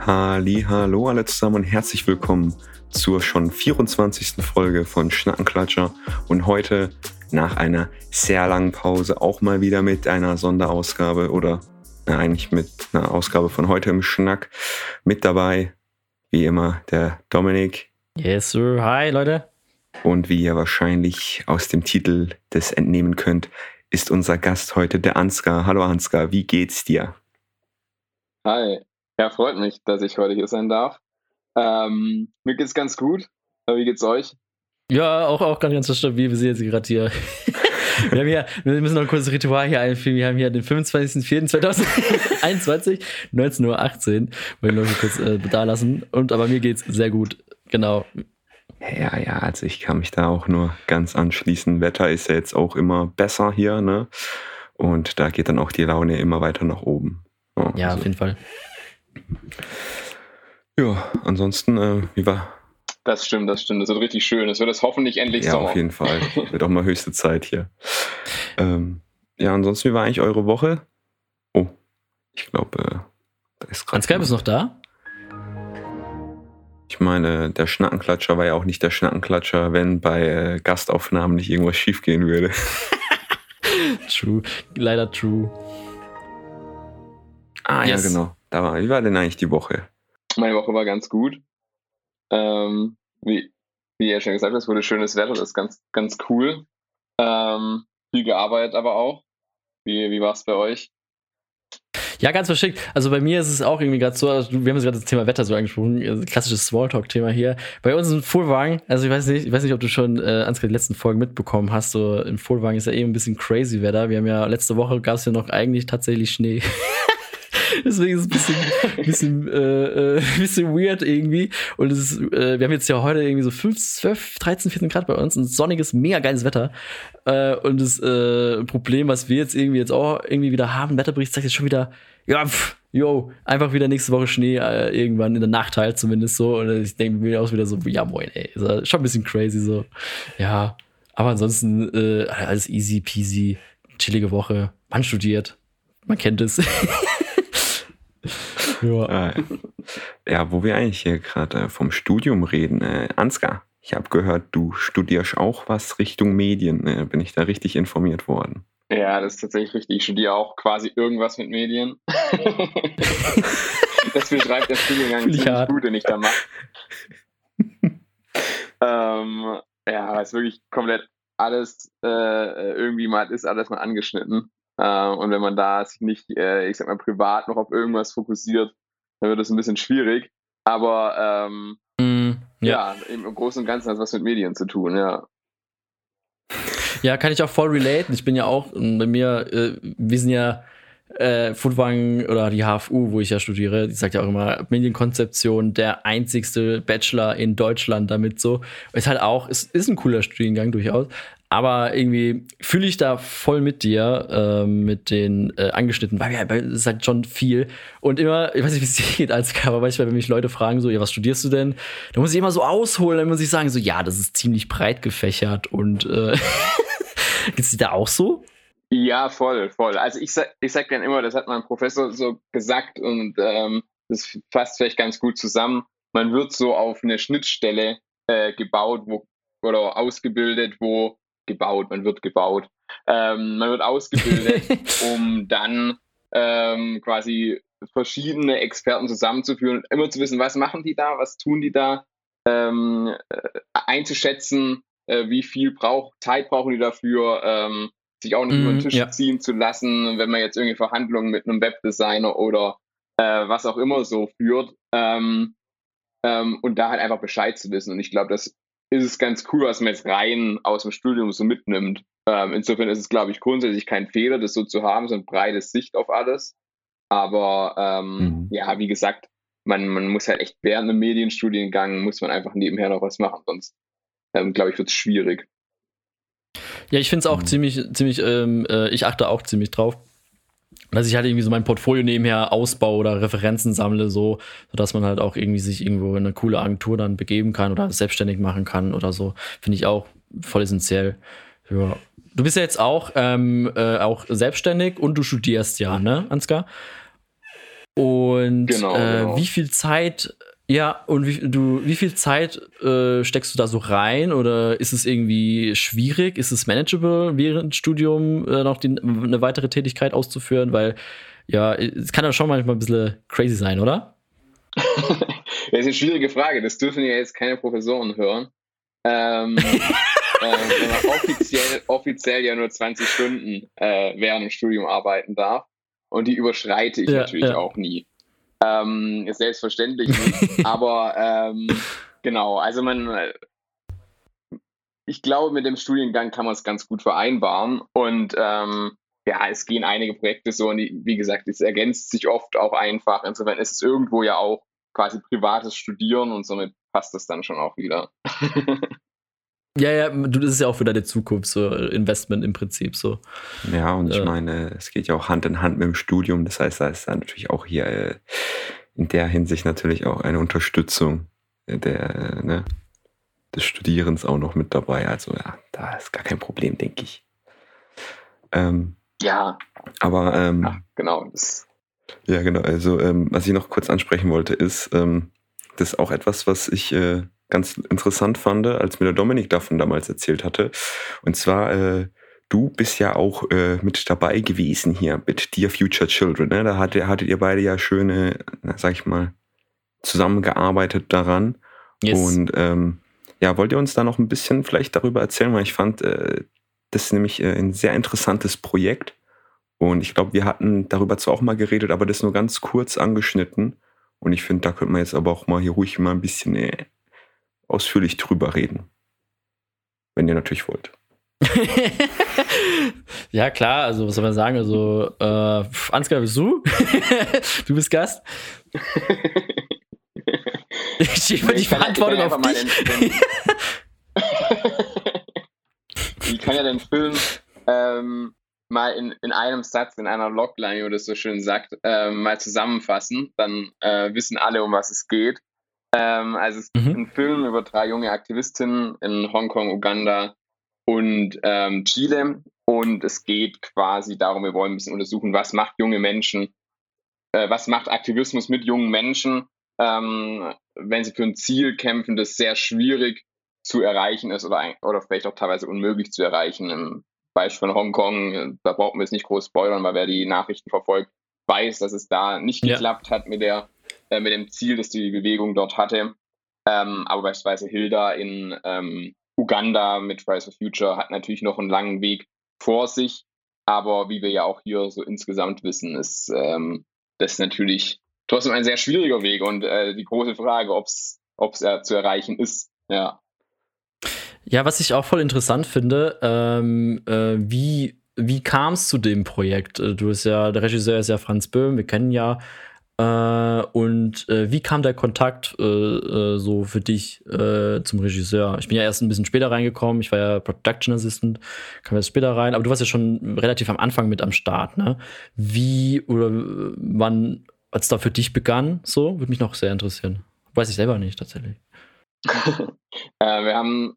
Hallo alle zusammen und herzlich willkommen zur schon 24. Folge von Schnackenklatscher und heute nach einer sehr langen Pause auch mal wieder mit einer Sonderausgabe oder na, eigentlich mit einer Ausgabe von heute im Schnack mit dabei, wie immer der Dominik. Yes, sir. Hi, Leute. Und wie ihr wahrscheinlich aus dem Titel des entnehmen könnt, ist unser Gast heute der Ansgar. Hallo Ansgar, wie geht's dir? Hi, ja, freut mich, dass ich heute hier sein darf. Ähm, mir geht's ganz gut. Wie geht's euch? Ja, auch, auch ganz, ganz stabil. Wir sind jetzt gerade hier. wir, haben hier. wir müssen noch ein kurzes Ritual hier einführen. Wir haben hier den 25.04.2021, 19.18 Uhr. Wollen wir noch kurz äh, da lassen. Und aber mir geht's sehr gut. Genau. Ja, ja, also ich kann mich da auch nur ganz anschließen. Wetter ist ja jetzt auch immer besser hier, ne? Und da geht dann auch die Laune immer weiter nach oben. Oh, ja, also. auf jeden Fall. Ja, ansonsten, äh, wie war? Das stimmt, das stimmt. Das wird richtig schön. Es wird es hoffentlich endlich ja, Sommer. Ja, auf jeden Fall. wird auch mal höchste Zeit hier. Ähm, ja, ansonsten, wie war eigentlich eure Woche? Oh, ich glaube, äh, da ist gerade. Ansgar, bist noch da? Ich meine, der Schnackenklatscher war ja auch nicht der Schnackenklatscher, wenn bei äh, Gastaufnahmen nicht irgendwas schiefgehen würde. true, leider true. Ah, yes. ja, genau. Da war, wie war denn eigentlich die Woche? Meine Woche war ganz gut. Ähm, wie, wie ihr schon gesagt habt, es wurde schönes Wetter, das ist ganz, ganz cool. Ähm, viel gearbeitet aber auch. Wie, wie war es bei euch? Ja, ganz verschickt. Also bei mir ist es auch irgendwie gerade so, also wir haben jetzt gerade das Thema Wetter so angesprochen, also klassisches Smalltalk-Thema hier. Bei uns im Fuhrwagen, also ich weiß nicht, ich weiß nicht, ob du schon äh, Ansgar die letzten Folgen mitbekommen hast, so im Fuhrwagen ist ja eben ein bisschen crazy Wetter. Wir haben ja letzte Woche gab es ja noch eigentlich tatsächlich Schnee. Deswegen ist es ein bisschen, bisschen, äh, äh, bisschen weird irgendwie. Und es ist, äh, wir haben jetzt ja heute irgendwie so 5, 12, 13, 14 Grad bei uns. Ein sonniges, mega geiles Wetter. Äh, und das äh, Problem, was wir jetzt irgendwie jetzt auch irgendwie wieder haben, Wetterbericht zeigt jetzt schon wieder, ja, pff, yo, einfach wieder nächste Woche Schnee, äh, irgendwann in der Nacht halt zumindest so. Und ich denke mir auch wieder so, ja moin, ey. Ist schon ein bisschen crazy so. Ja. Aber ansonsten äh, alles easy peasy, chillige Woche. Man studiert. Man kennt es. ja. Äh, ja, wo wir eigentlich hier gerade vom Studium reden. Äh, Ansgar, ich habe gehört, du studierst auch was Richtung Medien. Äh, bin ich da richtig informiert worden? Ja, das ist tatsächlich richtig. Ich studiere auch quasi irgendwas mit Medien. das beschreibt der Studiengang ziemlich hart. gut, den ich da mache. ähm, ja, es ist wirklich komplett alles äh, irgendwie mal ist alles mal angeschnitten. Äh, und wenn man da sich nicht, äh, ich sag mal, privat noch auf irgendwas fokussiert, dann wird das ein bisschen schwierig. Aber ähm, mm, ja. ja, im Großen und Ganzen hat es was mit Medien zu tun, ja. Ja, kann ich auch voll relaten. Ich bin ja auch, bei mir, äh, wir sind ja äh, Foodwang oder die HFU, wo ich ja studiere, die sagt ja auch immer, Medienkonzeption, der einzigste Bachelor in Deutschland damit so. Ist halt auch, ist, ist ein cooler Studiengang durchaus. Aber irgendwie fühle ich da voll mit dir, äh, mit den äh, Angeschnitten, weil, ja, weil es ist halt schon viel. Und immer, ich weiß nicht, wie es dir geht als Cover, manchmal, wenn mich Leute fragen, so, ja, was studierst du denn? Da muss ich immer so ausholen, dann muss ich sagen, so, ja, das ist ziemlich breit gefächert und äh, geht's dir da auch so? Ja, voll, voll. Also ich sag, ich sag dann immer, das hat mein Professor so gesagt und ähm, das fasst vielleicht ganz gut zusammen. Man wird so auf eine Schnittstelle äh, gebaut, wo oder ausgebildet, wo gebaut, man wird gebaut. Ähm, man wird ausgebildet, um dann ähm, quasi verschiedene Experten zusammenzuführen und immer zu wissen, was machen die da, was tun die da, ähm, äh, einzuschätzen, äh, wie viel braucht, Zeit brauchen die dafür, ähm, sich auch nicht mm, über den mhm, Tisch ja. ziehen zu lassen, wenn man jetzt irgendwie Verhandlungen mit einem Webdesigner oder äh, was auch immer so führt. Ähm, ähm, und da halt einfach Bescheid zu wissen. Und ich glaube, das ist es ganz cool, was man jetzt rein aus dem Studium so mitnimmt. Ähm, insofern ist es, glaube ich, grundsätzlich kein Fehler, das so zu haben, so ein breites Sicht auf alles. Aber ähm, mhm. ja, wie gesagt, man, man muss halt echt während einem Medienstudiengang muss man einfach nebenher noch was machen, sonst ähm, glaube ich, wird es schwierig. Ja, ich finde es auch mhm. ziemlich, ziemlich, ähm, äh, ich achte auch ziemlich drauf, dass ich halt irgendwie so mein Portfolio nebenher ausbaue oder Referenzen sammle, so, sodass man halt auch irgendwie sich irgendwo in eine coole Agentur dann begeben kann oder selbstständig machen kann oder so. Finde ich auch voll essentiell. Ja, du bist ja jetzt auch, ähm, äh, auch selbstständig und du studierst ja, ne, Ansgar? Und genau, äh, genau. wie viel Zeit, ja, und wie, du, wie viel Zeit äh, steckst du da so rein? Oder ist es irgendwie schwierig? Ist es manageable, während Studium äh, noch die, eine weitere Tätigkeit auszuführen? Weil, ja, es kann ja schon manchmal ein bisschen crazy sein, oder? das ist eine schwierige Frage. Das dürfen ja jetzt keine Professoren hören. Ähm, äh, offiziell, offiziell ja nur 20 Stunden äh, während dem Studium arbeiten darf. Und die überschreite ich ja, natürlich ja. auch nie. Ähm, ist selbstverständlich nicht. aber ähm, genau, also man, ich glaube, mit dem Studiengang kann man es ganz gut vereinbaren. Und ähm, ja, es gehen einige Projekte so und die, wie gesagt, es ergänzt sich oft auch einfach. Insofern ist es irgendwo ja auch quasi privates Studieren und somit passt das dann schon auch wieder. Ja, ja, du, das ist ja auch für deine Zukunft so Investment im Prinzip so. Ja, und ich äh. meine, es geht ja auch Hand in Hand mit dem Studium. Das heißt, da ist dann natürlich auch hier äh, in der Hinsicht natürlich auch eine Unterstützung der, ne, des Studierens auch noch mit dabei. Also ja, da ist gar kein Problem, denke ich. Ähm, ja. Aber ähm, ja, genau. Das. Ja, genau. Also ähm, was ich noch kurz ansprechen wollte, ist, ähm, das ist auch etwas, was ich äh, ganz interessant fand, als mir der Dominik davon damals erzählt hatte. Und zwar, äh, du bist ja auch äh, mit dabei gewesen hier mit Dear Future Children. Ne? Da hattet, hattet ihr beide ja schöne, sag ich mal, zusammengearbeitet daran. Yes. Und ähm, ja, wollt ihr uns da noch ein bisschen vielleicht darüber erzählen? Weil ich fand, äh, das ist nämlich äh, ein sehr interessantes Projekt. Und ich glaube, wir hatten darüber zwar auch mal geredet, aber das nur ganz kurz angeschnitten. Und ich finde, da könnte man jetzt aber auch mal hier ruhig mal ein bisschen äh, ausführlich drüber reden. Wenn ihr natürlich wollt. ja, klar, also was soll man sagen? Also, äh, Ansgar, bist du? du bist Gast. ich schiebe die Verantwortung auf dich. ich kann ja den Film ähm, mal in, in einem Satz, in einer Logline, wie das so schön sagt, ähm, mal zusammenfassen. Dann äh, wissen alle, um was es geht. Ähm, also es ist mhm. ein Film über drei junge Aktivistinnen in Hongkong, Uganda und ähm, Chile. Und es geht quasi darum, wir wollen ein bisschen untersuchen, was macht junge Menschen, äh, was macht Aktivismus mit jungen Menschen, ähm, wenn sie für ein Ziel kämpfen, das sehr schwierig zu erreichen ist oder, oder vielleicht auch teilweise unmöglich zu erreichen. Im Beispiel von Hongkong, da brauchen wir es nicht groß spoilern, weil wer die Nachrichten verfolgt, weiß, dass es da nicht ja. geklappt hat mit der äh, mit dem Ziel, das die Bewegung dort hatte. Ähm, aber beispielsweise Hilda in ähm, Uganda mit Fridays for Future hat natürlich noch einen langen Weg vor sich. Aber wie wir ja auch hier so insgesamt wissen, ist ähm, das natürlich trotzdem ein sehr schwieriger Weg und äh, die große Frage, ob es äh, zu erreichen ist. Ja. Ja, was ich auch voll interessant finde, ähm, äh, wie, wie kam es zu dem Projekt? Äh, du bist ja, der Regisseur ist ja Franz Böhm, wir kennen ja und äh, wie kam der Kontakt äh, äh so für dich äh, zum Regisseur? Ich bin ja erst ein bisschen später reingekommen, ich war ja Production Assistant, kam erst später rein, aber du warst ja schon relativ am Anfang mit am Start, ne? Wie oder wann, als da für dich begann, so, würde mich noch sehr interessieren. Weiß ich selber nicht tatsächlich. wir haben,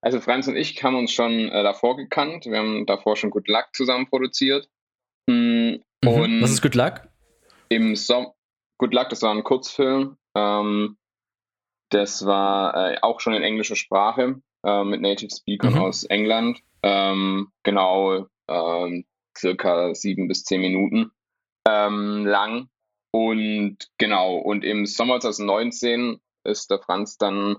also Franz und ich haben uns schon davor gekannt, wir haben davor schon Good Luck zusammen produziert. Mhm. Was ist Good Luck? Im Sommer, Good Luck, das war ein Kurzfilm. Ähm, das war äh, auch schon in englischer Sprache äh, mit Native Speakern mhm. aus England. Ähm, genau, ähm, circa sieben bis zehn Minuten ähm, lang. Und genau, und im Sommer 2019 ist der Franz dann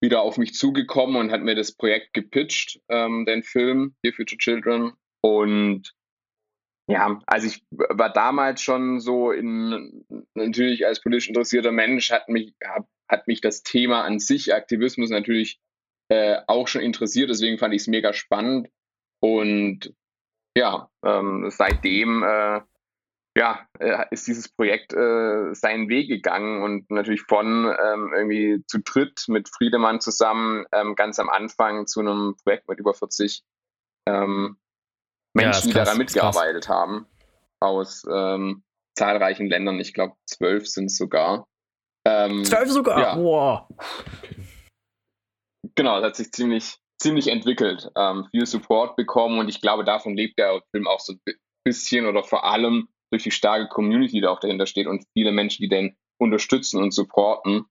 wieder auf mich zugekommen und hat mir das Projekt gepitcht, ähm, den Film Here Future Children. Und ja, also ich war damals schon so in, natürlich als politisch interessierter Mensch hat mich, hab, hat mich das Thema an sich, Aktivismus natürlich äh, auch schon interessiert, deswegen fand ich es mega spannend. Und ja, ähm, seitdem äh, ja, äh, ist dieses Projekt äh, seinen Weg gegangen und natürlich von ähm, irgendwie zu dritt mit Friedemann zusammen ähm, ganz am Anfang zu einem Projekt mit über 40 ähm, Menschen, ja, die daran mitgearbeitet haben, aus ähm, zahlreichen Ländern. Ich glaube, zwölf sind es sogar. Ähm, zwölf sogar? Ja. Wow. Genau, das hat sich ziemlich, ziemlich entwickelt, ähm, viel Support bekommen und ich glaube, davon lebt der Film auch so ein bisschen oder vor allem durch die starke Community, die auch dahinter steht und viele Menschen, die den unterstützen und supporten.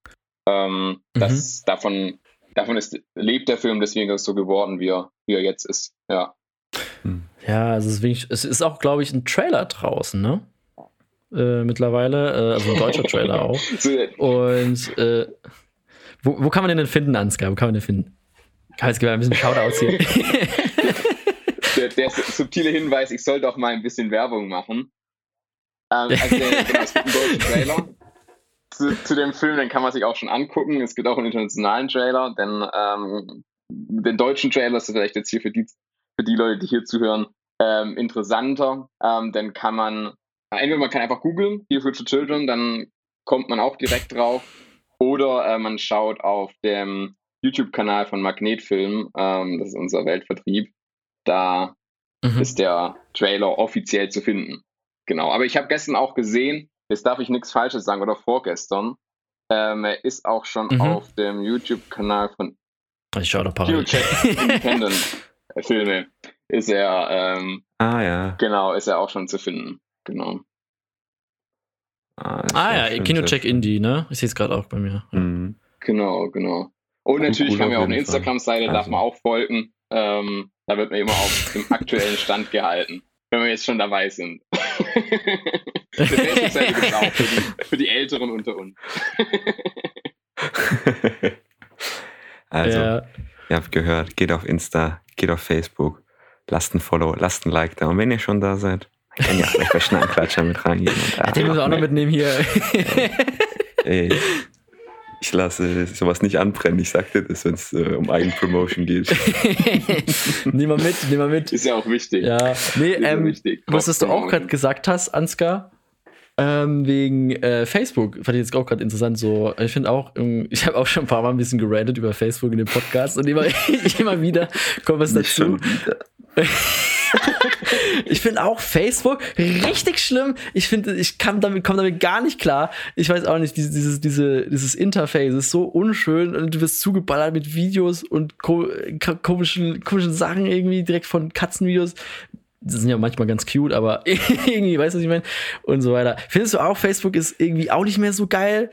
Ähm, mhm. das, davon, davon ist, lebt der Film, deswegen ist es so geworden, wie er, wie er jetzt ist. Ja. Hm. Ja, es ist, wenig, es ist auch, glaube ich, ein Trailer draußen, ne? Äh, mittlerweile, äh, also ein deutscher Trailer auch. Und äh, wo, wo, kann man den denn finden, Ansgar? Wo kann man den finden? Kann jetzt ein bisschen Shoutouts hier. der, der, subtile Hinweis, ich soll doch mal ein bisschen Werbung machen. Ähm, also der, genau, es gibt einen deutschen Trailer zu, zu, dem Film, den kann man sich auch schon angucken. Es gibt auch einen internationalen Trailer, denn ähm, den deutschen Trailer ist vielleicht jetzt hier für die, für die Leute, die hier zuhören, ähm, interessanter. Ähm, dann kann man, entweder man kann einfach googeln, Here Future Children, dann kommt man auch direkt drauf. Oder äh, man schaut auf dem YouTube-Kanal von Magnetfilm, ähm, das ist unser Weltvertrieb. Da mhm. ist der Trailer offiziell zu finden. Genau. Aber ich habe gestern auch gesehen, jetzt darf ich nichts Falsches sagen, oder vorgestern, ähm, er ist auch schon mhm. auf dem YouTube-Kanal von ich schaue da parallel. Independent Filme ist er, ähm, ah ja. Genau, ist er auch schon zu finden. Genau. Ah, ah ja, Kinocheck Indie, ne? Ich sehe es gerade auch bei mir. Mhm. Genau, genau. Und natürlich haben wir auch eine Instagram-Seite, darf also. man auch folgen. Ähm, da wird man immer auf dem aktuellen Stand gehalten, wenn wir jetzt schon dabei sind. Eine Facebook-Seite gibt es auch für die, für die Älteren unter uns. also, ja. ihr habt gehört, geht auf Insta, geht auf Facebook, lasst ein Follow, lasst ein Like da. Und wenn ihr schon da seid, kann ja vielleicht bei Schnackenklatscher mit reingehen. Und, ah, Den müssen wir auch noch mitnehmen hier. Ey, ich lasse sowas nicht anbrennen. Ich sagte das, wenn es äh, um Eigenpromotion geht. nimm mal mit, nimm mal mit. Ist ja auch wichtig. Ja, nee, ähm, wichtig. was du auch gerade gesagt hast, Ansgar, ähm, wegen äh, Facebook, fand ich jetzt auch gerade interessant. So, ich finde auch, ich habe auch schon ein paar Mal ein bisschen gerantet über Facebook in dem Podcast und immer, immer wieder kommt was dazu. ich finde auch Facebook richtig schlimm. Ich finde, ich kann damit, komme damit gar nicht klar. Ich weiß auch nicht, dieses, diese, dieses Interface ist so unschön und du wirst zugeballert mit Videos und ko komischen, komischen Sachen irgendwie direkt von Katzenvideos. Das sind ja manchmal ganz cute, aber irgendwie, weißt du, was ich meine? Und so weiter. Findest du auch, Facebook ist irgendwie auch nicht mehr so geil?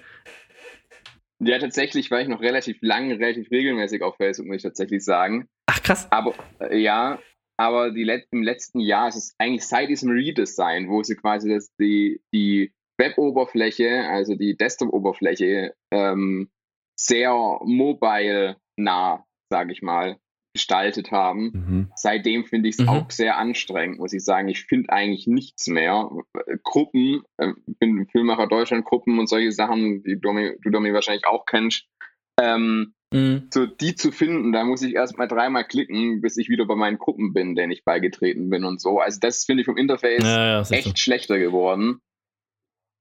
Ja, tatsächlich war ich noch relativ lang, relativ regelmäßig auf Facebook, muss ich tatsächlich sagen. Ach, krass. Aber äh, ja, aber die Let im letzten Jahr ist es eigentlich seit diesem Redesign, wo sie quasi das, die, die Web-Oberfläche, also die Desktop-Oberfläche, ähm, sehr mobile nah, sage ich mal, gestaltet haben. Mhm. Seitdem finde ich es mhm. auch sehr anstrengend, muss ich sagen. Ich finde eigentlich nichts mehr. Gruppen, äh, bin Filmmacher Deutschland, Gruppen und solche Sachen, die Domi, du Domi wahrscheinlich auch kennst, ähm, Mhm. So, die zu finden, da muss ich erstmal dreimal klicken, bis ich wieder bei meinen Gruppen bin, denen ich beigetreten bin und so. Also das finde ich vom Interface ja, ja, echt so. schlechter geworden.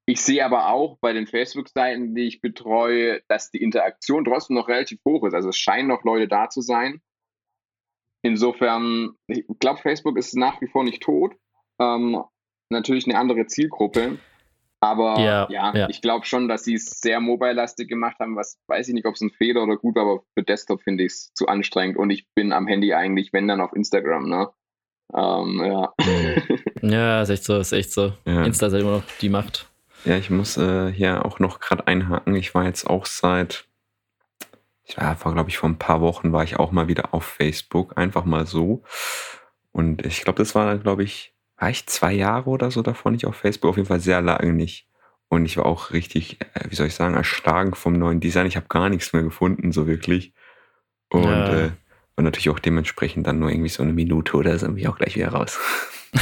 Ich sehe aber auch bei den Facebook-Seiten, die ich betreue, dass die Interaktion trotzdem noch relativ hoch ist. Also es scheinen noch Leute da zu sein. Insofern, ich glaube, Facebook ist nach wie vor nicht tot. Ähm, natürlich eine andere Zielgruppe. Aber ja, ja, ja. ich glaube schon, dass sie es sehr mobile-lastig gemacht haben. Was weiß ich nicht, ob es ein Fehler oder gut war, aber für Desktop finde ich es zu anstrengend und ich bin am Handy eigentlich, wenn dann auf Instagram, ne? Ähm, ja. ja, ist echt so, ist echt so. Ja. Insta ist halt immer noch die Macht. Ja, ich muss äh, hier auch noch gerade einhaken. Ich war jetzt auch seit, ich war, glaube ich, vor ein paar Wochen war ich auch mal wieder auf Facebook, einfach mal so. Und ich glaube, das war, glaube ich, war ich zwei Jahre oder so davon nicht auf Facebook, auf jeden Fall sehr lange nicht. Und ich war auch richtig, äh, wie soll ich sagen, erschlagen vom neuen Design. Ich habe gar nichts mehr gefunden, so wirklich. Und ja. äh, war natürlich auch dementsprechend dann nur irgendwie so eine Minute oder so, bin ich auch gleich wieder raus.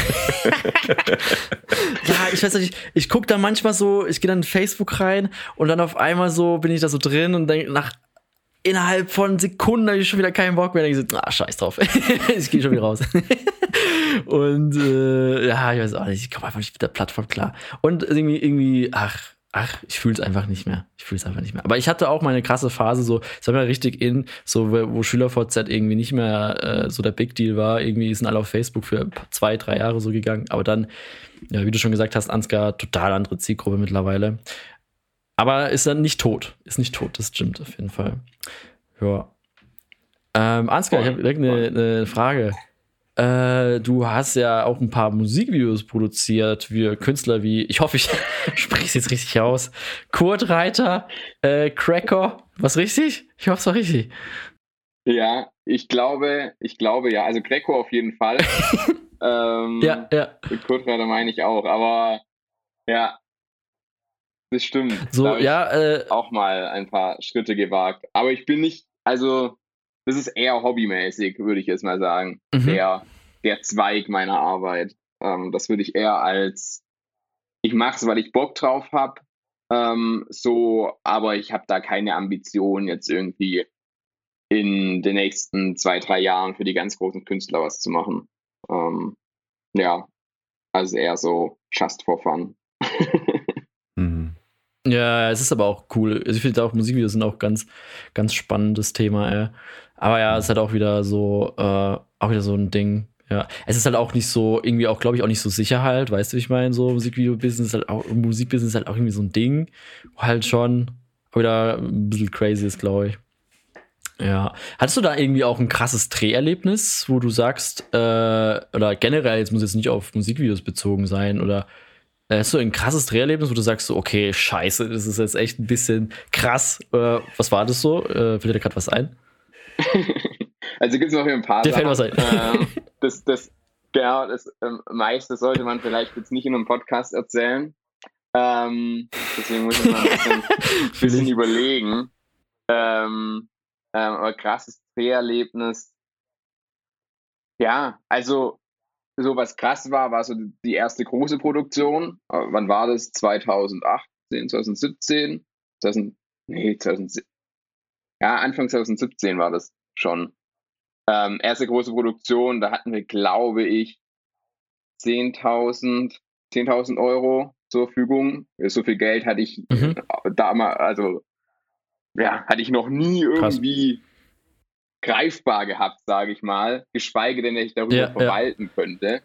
ja, ich weiß nicht, ich, ich gucke da manchmal so, ich gehe dann in Facebook rein und dann auf einmal so bin ich da so drin und denke nach innerhalb von Sekunden habe ich schon wieder keinen Bock mehr. Dann ich so, ah, scheiß drauf. ich gehe schon wieder raus. und äh, ja, ich weiß auch nicht, ich komme einfach nicht mit der Plattform klar. Und irgendwie, irgendwie, ach, ach, ich fühle es einfach nicht mehr. Ich fühle es einfach nicht mehr. Aber ich hatte auch meine krasse Phase, so, ich habe ja richtig in, so, wo SchülerVZ irgendwie nicht mehr äh, so der Big Deal war. Irgendwie sind alle auf Facebook für zwei, drei Jahre so gegangen. Aber dann, ja, wie du schon gesagt hast, Ansgar, total andere Zielgruppe mittlerweile. Aber ist dann nicht tot. Ist nicht tot, das stimmt auf jeden Fall. Ja. Ähm, Ansgar, ich habe direkt eine, eine Frage. Äh, du hast ja auch ein paar Musikvideos produziert wie Künstler wie, ich hoffe, ich spreche es jetzt richtig aus, Kurt Reiter, äh, Cracker. Was richtig? Ich hoffe, es war richtig. Ja, ich glaube, ich glaube ja. Also Greco auf jeden Fall. ähm, ja, ja. Kurt Reiter meine ich auch, aber ja, das stimmt. So, ja, äh, auch mal ein paar Schritte gewagt. Aber ich bin nicht, also das ist eher hobbymäßig, würde ich jetzt mal sagen. Mhm. Der, der Zweig meiner Arbeit. Ähm, das würde ich eher als, ich mache es, weil ich Bock drauf habe. Ähm, so, aber ich habe da keine Ambition, jetzt irgendwie in den nächsten zwei, drei Jahren für die ganz großen Künstler was zu machen. Ähm, ja, also eher so just for fun. Ja, es ist aber auch cool. Also ich finde auch Musikvideos sind auch ganz, ganz spannendes Thema. Ey. Aber ja, es halt auch wieder so, äh, auch wieder so ein Ding. Ja, es ist halt auch nicht so, irgendwie auch, glaube ich, auch nicht so sicher halt, weißt du, wie ich meine? So Musikvideo-Business halt auch, Musikbusiness ist halt auch irgendwie so ein Ding, wo halt schon wieder ein bisschen crazy ist, glaube ich. Ja. Hattest du da irgendwie auch ein krasses Dreherlebnis, wo du sagst, äh, oder generell, jetzt muss jetzt nicht auf Musikvideos bezogen sein, oder Hast du ein krasses Dreherlebnis, wo du sagst, so, okay, scheiße, das ist jetzt echt ein bisschen krass. Äh, was war das so? Äh, fällt dir gerade was ein? also gibt es noch ein paar Dir fällt was ein. Ähm, das, das, genau, das ähm, meiste sollte man vielleicht jetzt nicht in einem Podcast erzählen. Ähm, deswegen muss ich mal ein bisschen, bisschen überlegen. Ähm, aber krasses Dreherlebnis. Ja, also so was krass war, war so die erste große Produktion. Äh, wann war das? 2018, 2017? 2000, nee, 2017. Ja, Anfang 2017 war das schon. Ähm, erste große Produktion, da hatten wir, glaube ich, 10.000 10.000 Euro zur Verfügung. So viel Geld hatte ich mhm. damals, also ja, hatte ich noch nie irgendwie greifbar gehabt, sage ich mal, geschweige denn, dass ich darüber ja, verwalten ja. könnte.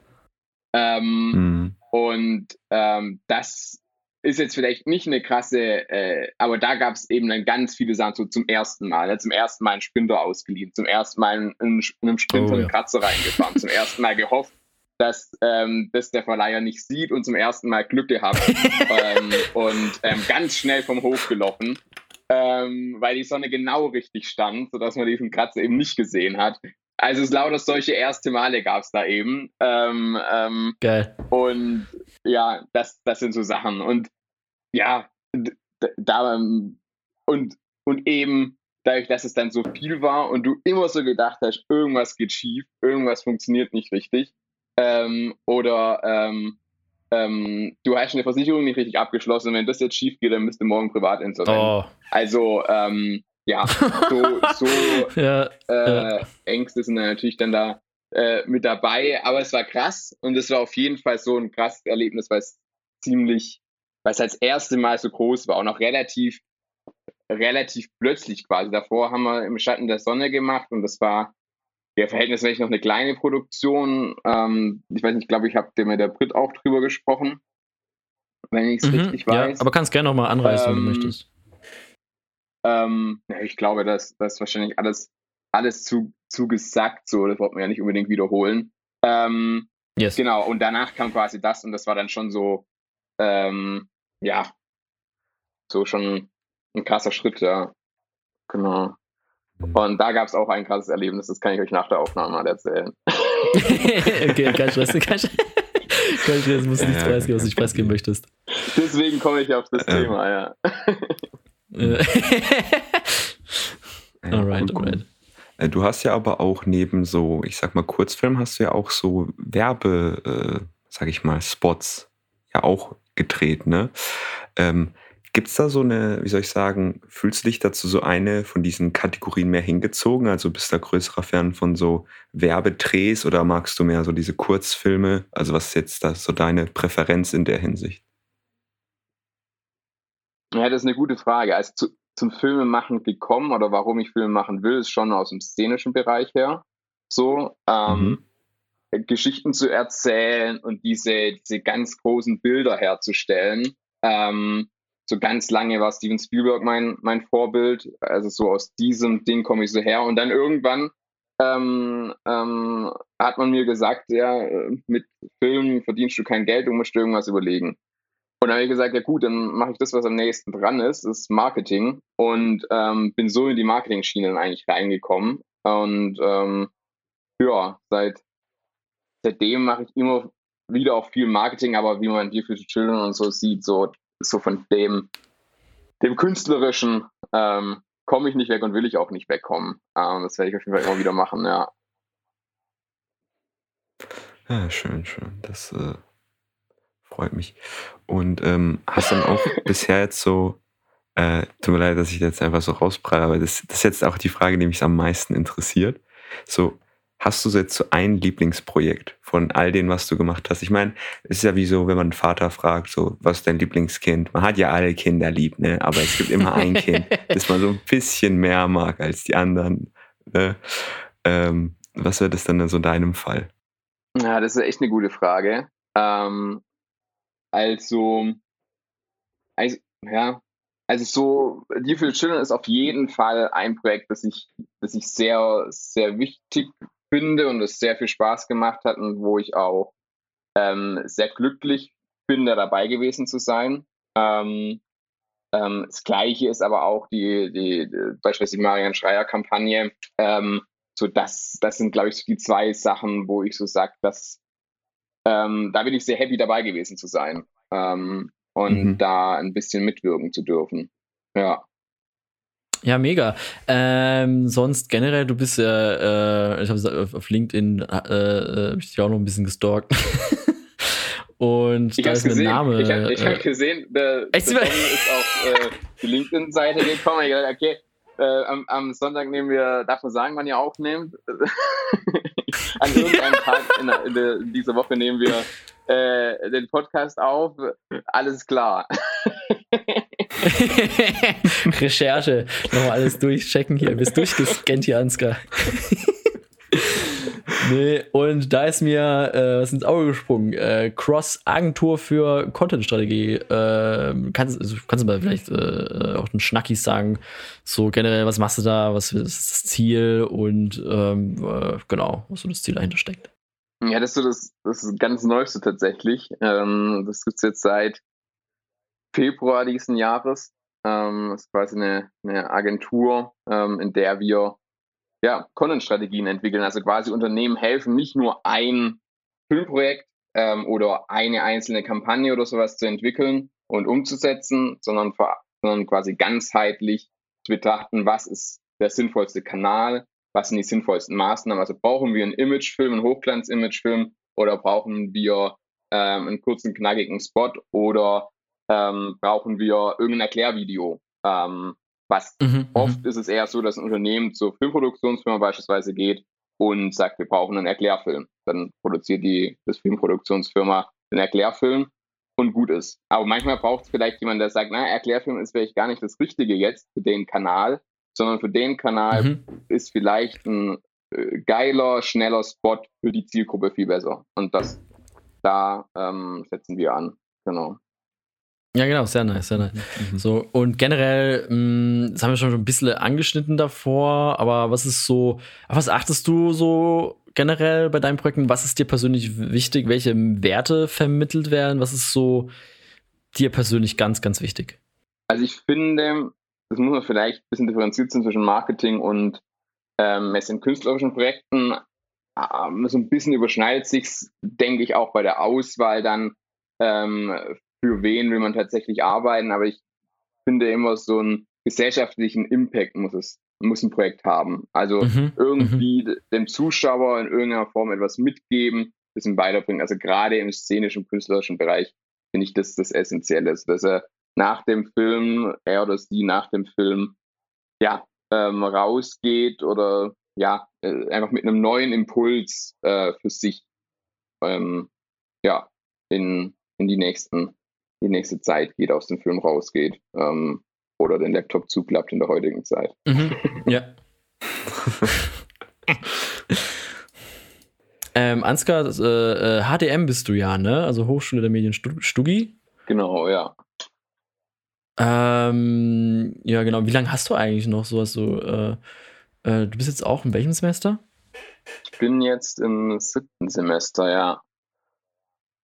Ähm, mhm. Und ähm, das ist jetzt vielleicht nicht eine krasse, äh, aber da gab es eben dann ganz viele Sachen so zum ersten Mal. Ne? Zum ersten Mal einen Sprinter ausgeliehen, zum ersten Mal in, in einem Sprinter oh, einen Kratzer reingefahren, zum ersten Mal gehofft, dass ähm, das der Verleiher nicht sieht und zum ersten Mal Glück gehabt ähm, und ähm, ganz schnell vom Hof gelaufen ähm, weil die Sonne genau richtig stand, sodass man diesen Kratzer eben nicht gesehen hat. Also es lauter solche erste Male gab es da eben. Ähm, ähm, Geil. Und ja, das, das sind so Sachen. Und ja, da und, und eben dadurch, dass es dann so viel war und du immer so gedacht hast, irgendwas geht schief, irgendwas funktioniert nicht richtig. Ähm, oder ähm, ähm, du hast eine Versicherung nicht richtig abgeschlossen und wenn das jetzt schief geht, dann müsste morgen privat insolvent. Oh. Also, ähm, ja, so, so ja, äh, ja. Ängste sind natürlich dann da äh, mit dabei, aber es war krass und es war auf jeden Fall so ein krasses Erlebnis, weil es ziemlich, weil es als erste Mal so groß war und auch relativ, relativ plötzlich quasi. Davor haben wir im Schatten der Sonne gemacht und das war ja, verhältnismäßig noch eine kleine Produktion. Ähm, ich weiß nicht, ich glaube, ich habe mit der Brit auch drüber gesprochen, wenn ich es mhm, richtig weiß. Ja, aber kannst gerne nochmal anreißen, ähm, wenn du ähm, möchtest. Ähm, ja, ich glaube, das, das ist wahrscheinlich alles, alles zu, zu gesagt, so, das wollten wir ja nicht unbedingt wiederholen. Ähm, yes. Genau, und danach kam quasi das und das war dann schon so, ähm, ja, so schon ein krasser Schritt, ja. Genau. Mhm. Und da gab es auch ein krasses Erlebnis, das kann ich euch nach der Aufnahme mal erzählen. okay, kein Stress, kein Stress. Kein Stress, musst nichts preisgeben, was du nicht preisgeben möchtest. Deswegen komme ich auf das. Thema, ja. alright, alright. Äh, du hast ja aber auch neben so, ich sag mal, Kurzfilm hast du ja auch so Werbe, äh, sag ich mal, Spots ja auch gedreht, ne? Ähm, Gibt es da so eine, wie soll ich sagen, fühlst du dich dazu so eine von diesen Kategorien mehr hingezogen? Also bist du da größerer Fan von so Werbedrehs oder magst du mehr so diese Kurzfilme? Also was ist jetzt da so deine Präferenz in der Hinsicht? Ja, das ist eine gute Frage. Also zu, zum Filmemachen gekommen oder warum ich Filme machen will, ist schon aus dem szenischen Bereich her. So, ähm, mhm. Geschichten zu erzählen und diese, diese ganz großen Bilder herzustellen. Ähm, so ganz lange war Steven Spielberg mein, mein Vorbild. Also so aus diesem Ding komme ich so her. Und dann irgendwann ähm, ähm, hat man mir gesagt, ja, mit Filmen verdienst du kein Geld, du musst dir irgendwas überlegen. Und dann habe ich gesagt, ja gut, dann mache ich das, was am nächsten dran ist, das ist Marketing. Und ähm, bin so in die Marketing-Schiene eigentlich reingekommen. Und ähm, ja, seit seitdem mache ich immer wieder auch viel Marketing, aber wie man Dear Future Children und so sieht, so, so von dem, dem künstlerischen ähm, komme ich nicht weg und will ich auch nicht wegkommen. Ähm, das werde ich auf jeden Fall immer wieder machen, ja. Ja, schön, schön. Das äh, freut mich. Und ähm, hast dann auch bisher jetzt so, äh, tut mir leid, dass ich jetzt einfach so rauspralle, aber das, das ist jetzt auch die Frage, die mich am meisten interessiert. So, Hast du jetzt so ein Lieblingsprojekt von all dem, was du gemacht hast? Ich meine, es ist ja wie so, wenn man einen Vater fragt, so, was ist dein Lieblingskind? Man hat ja alle Kinder lieb, ne? Aber es gibt immer ein Kind, das man so ein bisschen mehr mag als die anderen. Ne? Ähm, was wäre das dann in so deinem Fall? Ja, das ist echt eine gute Frage. Ähm, also, also, ja, also so, Dear for Children ist auf jeden Fall ein Projekt, das ich, das ich sehr, sehr wichtig finde und es sehr viel Spaß gemacht hat und wo ich auch ähm, sehr glücklich bin, da dabei gewesen zu sein. Ähm, ähm, das Gleiche ist aber auch die, die, die beispielsweise die Marian Schreier-Kampagne. Ähm, so das, das sind, glaube ich, so die zwei Sachen, wo ich so sage, dass ähm, da bin ich sehr happy dabei gewesen zu sein ähm, und mhm. da ein bisschen mitwirken zu dürfen. Ja. Ja, mega. Ähm, sonst generell, du bist ja, äh, ich habe auf, LinkedIn äh, äh, ich dich auch noch ein bisschen gestalkt. Und ich da ist ein Name. Ich habe äh, hab gesehen, der, der ist auf äh, die LinkedIn-Seite gekommen. Ich dachte, okay, äh, am, am, Sonntag nehmen wir, darf man sagen, wann ihr aufnehmt? An irgendeinem Tag in, in, in, dieser Woche nehmen wir äh, den Podcast auf. Alles klar. Recherche. Nochmal alles durchchecken hier. Bist durchgescannt hier, Ansgar. nee, und da ist mir äh, was ins Auge gesprungen. Äh, Cross-Agentur für Content-Strategie. Äh, kannst, also kannst du mal vielleicht äh, auch einen Schnackis sagen? So generell, was machst du da? Was ist das Ziel? Und ähm, äh, genau, was so das Ziel dahinter steckt. Ja, das ist so das, das ist ganz Neueste tatsächlich. Ähm, das gibt es jetzt seit Februar diesen Jahres. Ähm, das ist quasi eine, eine Agentur, ähm, in der wir ja, Content-Strategien entwickeln. Also quasi Unternehmen helfen, nicht nur ein Filmprojekt ähm, oder eine einzelne Kampagne oder sowas zu entwickeln und umzusetzen, sondern, sondern quasi ganzheitlich zu betrachten, was ist der sinnvollste Kanal, was sind die sinnvollsten Maßnahmen. Also brauchen wir einen Imagefilm, einen Hochglanz-Imagefilm oder brauchen wir ähm, einen kurzen, knackigen Spot oder ähm, brauchen wir irgendein Erklärvideo. Ähm, was mhm, mhm, oft ist es eher so, dass ein Unternehmen zur Filmproduktionsfirma beispielsweise geht und sagt, wir brauchen einen Erklärfilm. Dann produziert die das Filmproduktionsfirma den Erklärfilm und gut ist. Aber manchmal braucht es vielleicht jemand, der sagt, na, Erklärfilm ist vielleicht gar nicht das Richtige jetzt für den Kanal, sondern für den Kanal mhm. ist vielleicht ein äh, geiler, schneller Spot für die Zielgruppe viel besser. Und das, da ähm, setzen wir an. Genau. Ja, genau, sehr nice, sehr nice. Mhm. So, und generell, mh, mm, das haben wir schon ein bisschen angeschnitten davor, aber was ist so, auf was achtest du so generell bei deinen Projekten? Was ist dir persönlich wichtig? Welche Werte vermittelt werden? Was ist so dir persönlich ganz, ganz wichtig? Also ich finde, das muss man vielleicht ein bisschen differenziert sein zwischen Marketing und ähm, es in künstlerischen Projekten. Ähm, so ein bisschen überschneidet sich denke ich, auch bei der Auswahl dann ähm, für wen will man tatsächlich arbeiten, aber ich finde immer so einen gesellschaftlichen Impact muss es, muss ein Projekt haben. Also mhm, irgendwie mhm. dem Zuschauer in irgendeiner Form etwas mitgeben, bisschen weiterbringen. Also gerade im szenischen, künstlerischen Bereich finde ich das das Essentielle, also dass er nach dem Film, er oder sie nach dem Film, ja, ähm, rausgeht oder ja, äh, einfach mit einem neuen Impuls äh, für sich ähm, ja, in, in die nächsten die nächste Zeit geht, aus dem Film rausgeht ähm, oder den Laptop zuklappt in der heutigen Zeit. Mhm. Ja. ähm, Ansgar, äh, HDM bist du ja, ne? Also Hochschule der Medien Stugi. Genau, ja. Ähm, ja, genau. Wie lange hast du eigentlich noch sowas so? Äh, äh, du bist jetzt auch in welchem Semester? Ich bin jetzt im siebten Semester, ja.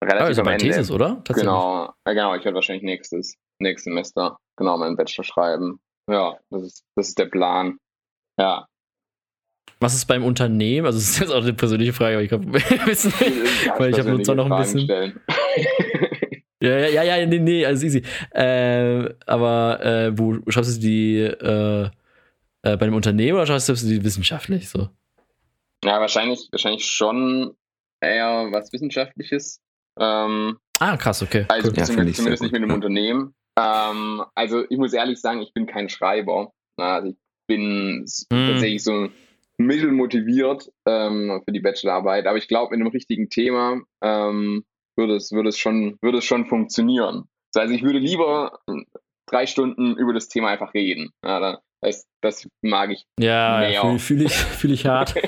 Relativ also bei Thesis, oder? Genau, ja, genau. Ich werde wahrscheinlich nächstes, nächstes Semester genau meinen Bachelor schreiben. Ja, das ist, das ist der Plan. Ja. Was ist beim Unternehmen? Also, das ist jetzt auch eine persönliche Frage, aber ich glaube, wissen, weil ich habe nur noch ein bisschen. ja, ja, ja, nee, nee, also easy. Äh, aber äh, wo schaffst du die äh, äh, bei einem Unternehmen oder schaffst du die wissenschaftlich so? Ja, wahrscheinlich, wahrscheinlich schon eher was Wissenschaftliches. Ähm, ah, krass, okay. Also cool. zumindest, ja, zumindest nicht mit einem Unternehmen. Ähm, also ich muss ehrlich sagen, ich bin kein Schreiber. Also ich bin hm. tatsächlich so mittelmotiviert ähm, für die Bachelorarbeit, aber ich glaube, mit einem richtigen Thema ähm, würde es, würde, es schon, würde es schon funktionieren. Also ich würde lieber drei Stunden über das Thema einfach reden. Ja, das, das mag ich ja, mehr. Fühle fühl ich, fühl ich hart.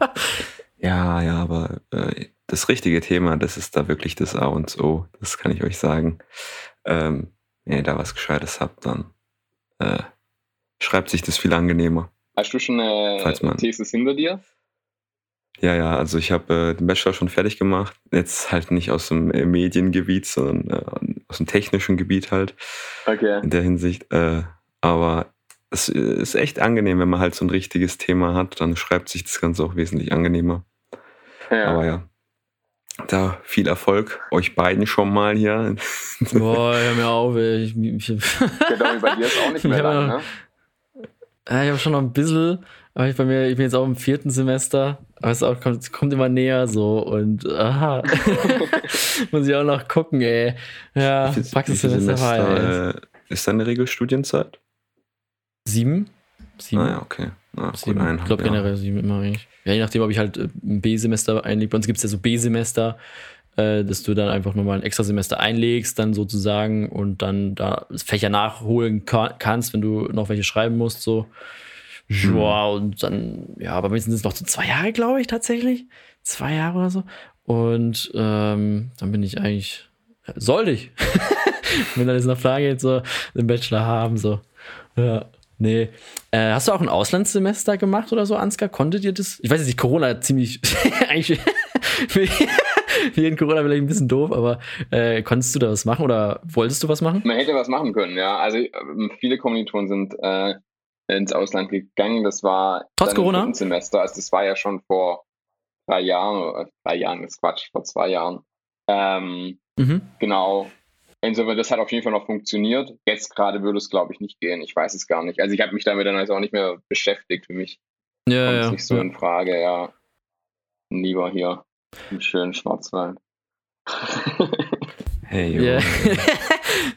ja, ja, aber äh, das richtige Thema, das ist da wirklich das A und O. Das kann ich euch sagen. Ähm, wenn ihr da was Gescheites habt, dann äh, schreibt sich das viel angenehmer. Hast du schon eine Thesis hinter dir? Ja, ja, also ich habe äh, den Bachelor schon fertig gemacht. Jetzt halt nicht aus dem äh, Mediengebiet, sondern äh, aus dem technischen Gebiet halt. Okay. In der Hinsicht. Äh, aber es ist echt angenehm, wenn man halt so ein richtiges Thema hat, dann schreibt sich das Ganze auch wesentlich angenehmer. Ja. Aber ja, da viel Erfolg euch beiden schon mal hier. Boah, hör mir auf, ey. Ich, ich, genau, bei dir ist auch nicht mehr lang, ne? Ja, ich habe schon noch ein bisschen, aber ich, bei mir, ich bin jetzt auch im vierten Semester, aber es auch, kommt, kommt immer näher so und aha. muss ich auch noch gucken, ey. Ja, Praxissemester war, äh, Ist deine Regelstudienzeit? Sieben. Sieben. Ah ja, okay. Ah, ich glaube generell sieben immer eigentlich. Ja, je nachdem, ob ich halt äh, ein B-Semester einlege. Bei uns gibt es ja so B-Semester, äh, dass du dann einfach nochmal ein extra Semester einlegst, dann sozusagen und dann da Fächer nachholen kannst, wenn du noch welche schreiben musst. So. Hm. Ja, und dann, ja, bei mir sind es noch so zwei Jahre, glaube ich, tatsächlich. Zwei Jahre oder so. Und ähm, dann bin ich eigentlich, sollte ich, wenn dann jetzt noch Frage geht, so den Bachelor haben, so. Ja. Nee. Äh, hast du auch ein Auslandssemester gemacht oder so, Ansgar? Konntet ihr das? Ich weiß jetzt nicht, Corona ziemlich. eigentlich. für jeden Corona vielleicht ein bisschen doof, aber äh, konntest du da was machen oder wolltest du was machen? Man hätte was machen können, ja. Also ähm, viele Kommilitonen sind äh, ins Ausland gegangen. Das war trotz Corona ein Semester. Also das war ja schon vor drei Jahren, drei Jahren ist Quatsch, vor zwei Jahren. Ähm, mhm. Genau. Insofern, das hat auf jeden Fall noch funktioniert. Jetzt gerade würde es, glaube ich, nicht gehen. Ich weiß es gar nicht. Also ich habe mich damit dann also auch nicht mehr beschäftigt. Für mich ja, kommt ja, nicht so ja. in Frage, ja. Lieber hier im schönen Schwarzwald. hey, jo. Yeah.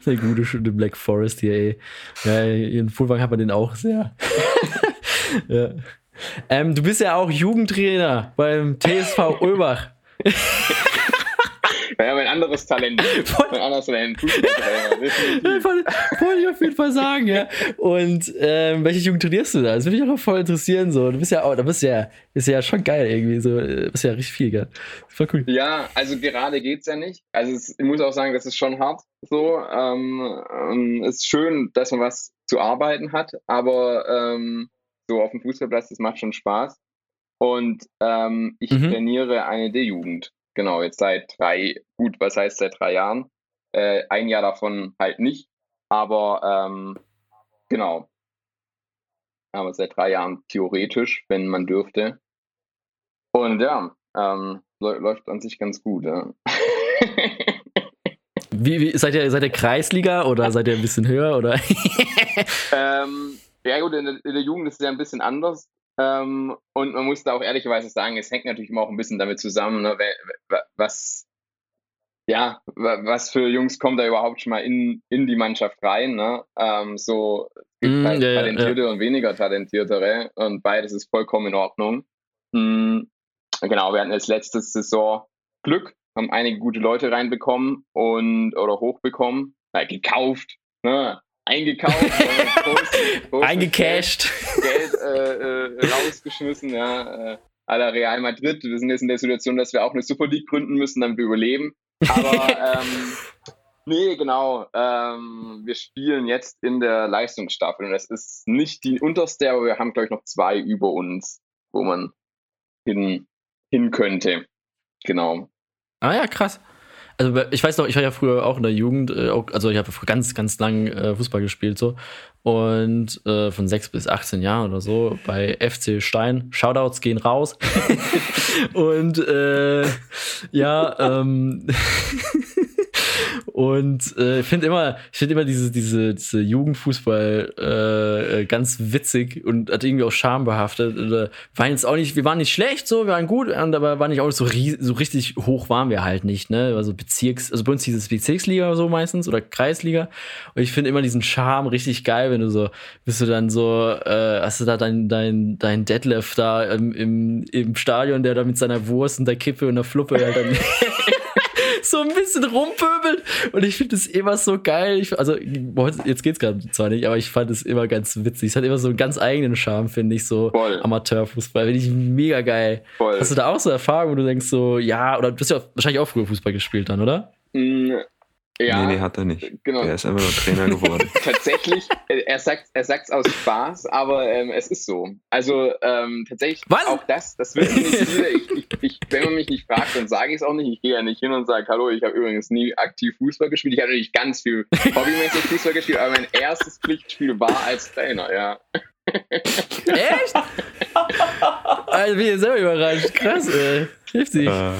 Der gute, schöne Black Forest hier, ey. Ja, in Fulwang hat man den auch sehr. ja. Ähm, du bist ja auch Jugendtrainer beim TSV Ulbach. Ja, mein anderes Talent. mein anderes Talent. Wollte ich auf jeden Fall sagen, ja. Und ähm, welche Jugend trainierst du da? Das würde mich auch noch voll interessieren. So. Du bist ja auch, da bist ja, bist ja schon geil irgendwie. So, du bist ja richtig viel, gell? Voll cool. Ja, also gerade geht's ja nicht. Also es, ich muss auch sagen, das ist schon hart. So, ähm, ähm, ist schön, dass man was zu arbeiten hat, aber ähm, so auf dem Fußballplatz, das macht schon Spaß. Und ähm, ich mhm. trainiere eine D-Jugend. Genau, jetzt seit drei, gut, was heißt seit drei Jahren? Äh, ein Jahr davon halt nicht, aber ähm, genau. Aber seit drei Jahren theoretisch, wenn man dürfte. Und ja, ähm, läuft an sich ganz gut. Ja. wie, wie, seid, ihr, seid ihr Kreisliga oder seid ihr ein bisschen höher? Oder? ähm, ja gut, in der, in der Jugend ist es ja ein bisschen anders. Ähm, und man muss da auch ehrlicherweise sagen, es hängt natürlich immer auch ein bisschen damit zusammen, ne, was, ja, was für Jungs kommt da überhaupt schon mal in, in die Mannschaft rein. Ne? Ähm, so mm, halt ja, talentierte ja. und weniger talentiertere und beides ist vollkommen in Ordnung. Mhm, genau, wir hatten als letzte Saison Glück, haben einige gute Leute reinbekommen und oder hochbekommen, äh, gekauft. Ne? Eingekauft, groß eingecashed, Geld äh, äh, rausgeschmissen, ja, äh, la Real Madrid. Wir sind jetzt in der Situation, dass wir auch eine Super League gründen müssen, damit wir überleben. Aber ähm, nee, genau. Ähm, wir spielen jetzt in der Leistungsstaffel und das ist nicht die unterste, aber wir haben, glaube ich, noch zwei über uns, wo man hin, hin könnte. Genau. Ah ja, krass. Also ich weiß noch, ich war ja früher auch in der Jugend, äh, also ich habe ganz, ganz lang äh, Fußball gespielt so. Und äh, von 6 bis 18 Jahren oder so bei FC Stein. Shoutouts gehen raus. und äh, ja, ähm, Und äh, ich finde immer, ich finde immer diese, diese, diese Jugendfußball äh, äh ganz witzig und hat irgendwie auch schambehaftet. Oder waren jetzt auch nicht, wir waren nicht schlecht, so, wir waren gut, aber waren nicht auch nicht so, so richtig hoch waren wir halt nicht, ne? Also Bezirks, also bei uns hieß es Bezirksliga oder so meistens oder Kreisliga. Und ich finde immer diesen Charme richtig geil, wenn du so, bist du dann so, äh, hast du da dein, dein, dein Deadlift da im, im, im Stadion, der da mit seiner Wurst und der Kippe und der Fluppe halt dann so ein bisschen rumpöbelt. Und ich finde es immer so geil. Ich, also, jetzt geht's gerade zwar nicht, aber ich fand es immer ganz witzig. Es hat immer so einen ganz eigenen Charme, finde ich, so Voll. Amateurfußball. Finde ich mega geil. Voll. Hast du da auch so Erfahrungen, wo du denkst, so, ja, oder du hast ja wahrscheinlich auch früher Fußball gespielt dann, oder? Ja, nee, nee, hat er nicht. Genau. Er ist einfach nur Trainer geworden. tatsächlich, er sagt er sagt's aus Spaß, aber ähm, es ist so. Also ähm, tatsächlich Was? auch das, das wird nicht viele. Ich, ich, ich, wenn man mich nicht fragt, dann sage ich es auch nicht. Ich gehe ja nicht hin und sage, hallo, ich habe übrigens nie aktiv Fußball gespielt. Ich habe natürlich ganz viel hobbymäßig Fußball gespielt, aber mein erstes Pflichtspiel war als Trainer, ja. Echt? also bin ich selber überrascht. Krass, ey. Heftig. Ah,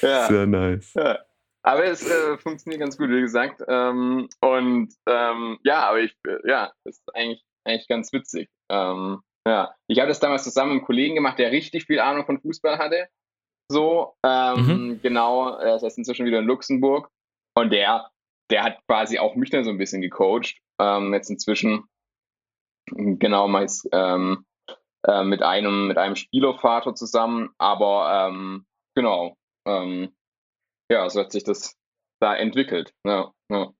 ja. Sehr nice. Ja. Aber es äh, funktioniert ganz gut, wie gesagt. Ähm, und ähm, ja, aber ich, äh, ja, ist eigentlich, eigentlich ganz witzig. Ähm, ja, ich habe das damals zusammen mit einem Kollegen gemacht, der richtig viel Ahnung von Fußball hatte. So, ähm, mhm. genau, er ist inzwischen wieder in Luxemburg. Und der, der hat quasi auch mich dann so ein bisschen gecoacht. Ähm, jetzt inzwischen, genau, meist ähm, äh, mit einem, mit einem Spielervater zusammen. Aber genau, ähm, ja, so hat sich das da entwickelt. Ja, ja.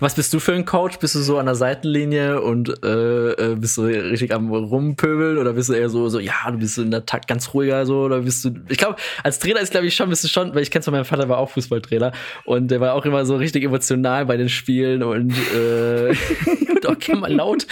Was bist du für ein Coach? Bist du so an der Seitenlinie und äh, äh, bist du richtig am Rumpöbeln oder bist du eher so, so ja, du bist in der Takt ganz ruhiger so oder bist du. Ich glaube, als Trainer ist, glaube ich, schon, bist du schon, weil ich kenn's von meinem Vater, war auch Fußballtrainer und der war auch immer so richtig emotional bei den Spielen und, äh, auch gerne mal laut.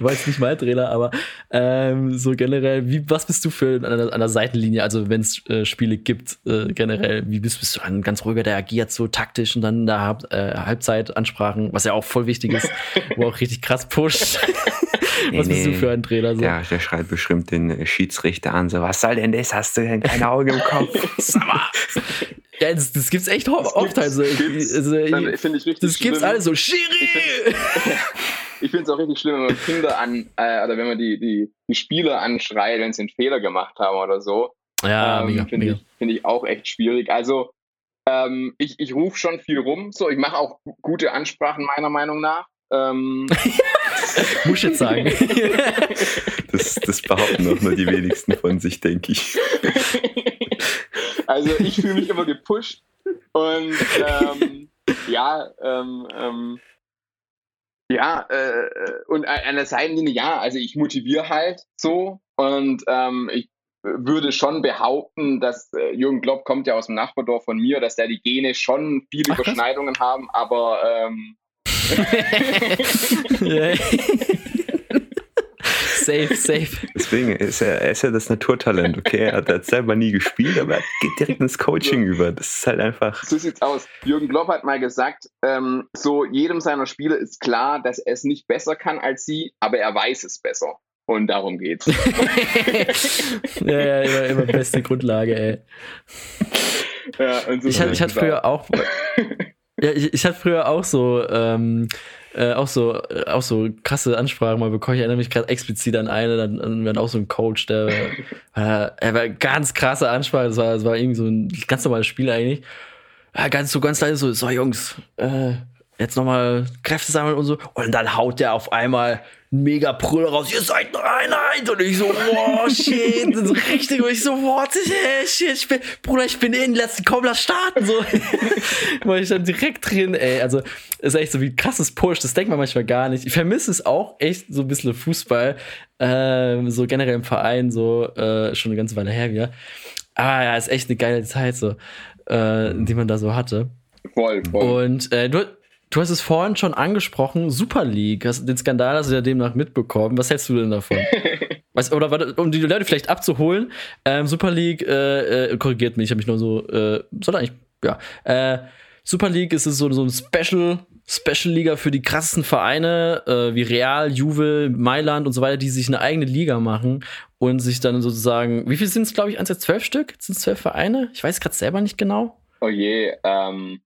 war jetzt nicht mein Trainer, aber ähm, so generell, wie, was bist du für an der, an der Seitenlinie, also wenn es äh, Spiele gibt, äh, generell, wie bist, bist du ein ganz ruhiger, der agiert so taktisch und dann da äh, Halbzeitansprachen, was ja auch voll wichtig ist, wo auch richtig krass pusht. was nee, bist du für ein Trainer? So? Ja, der schreit bestimmt den Schiedsrichter an, so, was soll denn das? Hast du denn kein Auge im Kopf? Ja, das, das gibt's echt das oft. Gibt's, also, gibt's, also, ich, das gibt's alles so. Schiri! Ich finde es auch richtig schlimm, wenn man Kinder an, äh, oder wenn man die, die, die Spieler anschreit, wenn sie einen Fehler gemacht haben oder so. Ja, ähm, Finde ich, find ich auch echt schwierig. Also, ähm, ich, ich rufe schon viel rum. So, ich mache auch gute Ansprachen, meiner Meinung nach. Ähm, Muss ich jetzt sagen. das, das behaupten auch nur die wenigsten von sich, denke ich. Also ich fühle mich immer gepusht und ähm, ja, ähm, ähm, ja, äh, und an der Seitenlinie, ja, also ich motiviere halt so und ähm, ich würde schon behaupten, dass äh, Jürgen Klopp kommt ja aus dem Nachbardorf von mir, dass da die Gene schon viele Ach, Überschneidungen haben, aber ähm, safe, safe. Deswegen ist er, er ist ja das Naturtalent, okay? Er hat, hat selber nie gespielt, aber er geht direkt ins Coaching über. Das ist halt einfach. So sieht's aus. Jürgen Klopp hat mal gesagt, ähm, so jedem seiner Spieler ist klar, dass er es nicht besser kann als sie, aber er weiß es besser. Und darum geht's. ja, ja, immer, immer beste Grundlage, ey. Ja, so ich, hatte, ich hatte früher auch. Ja, ich, ich hatte früher auch so ähm, äh, auch so, äh, auch so krasse Ansprachen mal bekommen. Ich erinnere mich gerade explizit an eine, dann, dann war auch so ein Coach, der, äh, er war ganz krasse Ansprache. Das war, das war irgendwie so ein ganz normales Spiel eigentlich. Ja, ganz so, ganz leise so, so Jungs, äh, jetzt nochmal Kräfte sammeln und so. Und dann haut der auf einmal mega Brüller raus, ihr seid eine Einheit. Und ich so, wow, shit. so richtig, und ich so, what, shit, ich bin, Bruder, ich bin in, lass, komm, lass starten. So, war ich dann direkt drin, ey. Also, ist echt so wie krasses Push, das denkt man manchmal gar nicht. Ich vermisse es auch echt so ein bisschen Fußball, ähm, so generell im Verein, so, äh, schon eine ganze Weile her wieder. Aber ja, ist echt eine geile Zeit, so, äh, die man da so hatte. Voll, voll. Und äh, du, du hast es vorhin schon angesprochen, Super League. Hast, den Skandal hast du ja demnach mitbekommen. Was hältst du denn davon? Was, oder warte, um die Leute vielleicht abzuholen, ähm, Super League, äh, äh, korrigiert mich, ich habe mich nur so, äh, soll eigentlich, ja, äh, Super League ist es so, so ein Special, Special Liga für die krassesten Vereine, äh, wie Real, Juve, Mailand und so weiter, die sich eine eigene Liga machen und sich dann sozusagen, wie viel sind es, glaube ich, eins zwölf Stück? Sind es zwölf Vereine? Ich weiß gerade selber nicht genau. Oh je, ähm,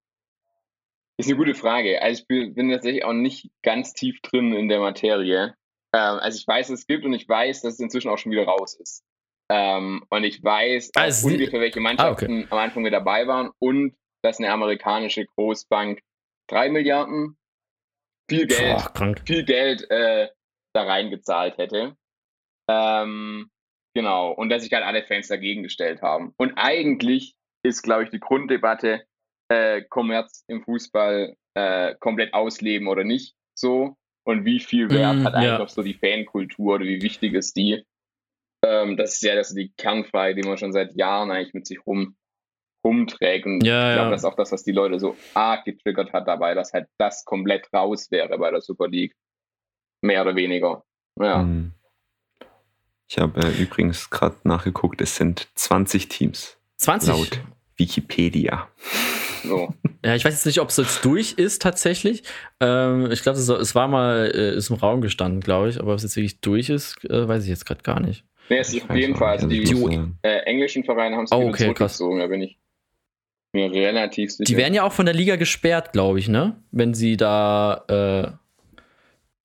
ist eine gute Frage. Also ich bin, tatsächlich auch nicht ganz tief drin in der Materie. Ähm, also ich weiß, es gibt und ich weiß, dass es inzwischen auch schon wieder raus ist. Ähm, und ich weiß also ungefähr, welche Mannschaften ah, okay. am Anfang mit dabei waren und dass eine amerikanische Großbank drei Milliarden viel Geld, Boah, viel Geld äh, da reingezahlt hätte. Ähm, genau. Und dass sich halt alle Fans dagegen gestellt haben. Und eigentlich ist, glaube ich, die Grunddebatte, äh, Kommerz im Fußball äh, komplett ausleben oder nicht so. Und wie viel Wert mm, hat ja. einfach so die Fankultur oder wie wichtig ist die? Ähm, das ist ja das ist die Kernfrage, die man schon seit Jahren eigentlich mit sich rum rumträgt. Und ja, ich glaube, ja. das ist auch das, was die Leute so arg getriggert hat dabei, dass halt das komplett raus wäre bei der Super League. Mehr oder weniger. Ja. Hm. Ich habe äh, übrigens gerade nachgeguckt, es sind 20 Teams. 20? Laut Wikipedia. So. Ja, ich weiß jetzt nicht, ob es jetzt durch ist tatsächlich. Ähm, ich glaube, es, es, war mal äh, ist im Raum gestanden, glaube ich, aber ob es jetzt wirklich durch ist, äh, weiß ich jetzt gerade gar nicht. Nee, es ist auf jeden Fall. Also die, die äh, englischen Vereine haben es oh, okay, zurückgezogen, da bin ich mir relativ sicher. Die werden ja auch von der Liga gesperrt, glaube ich, ne? Wenn sie da,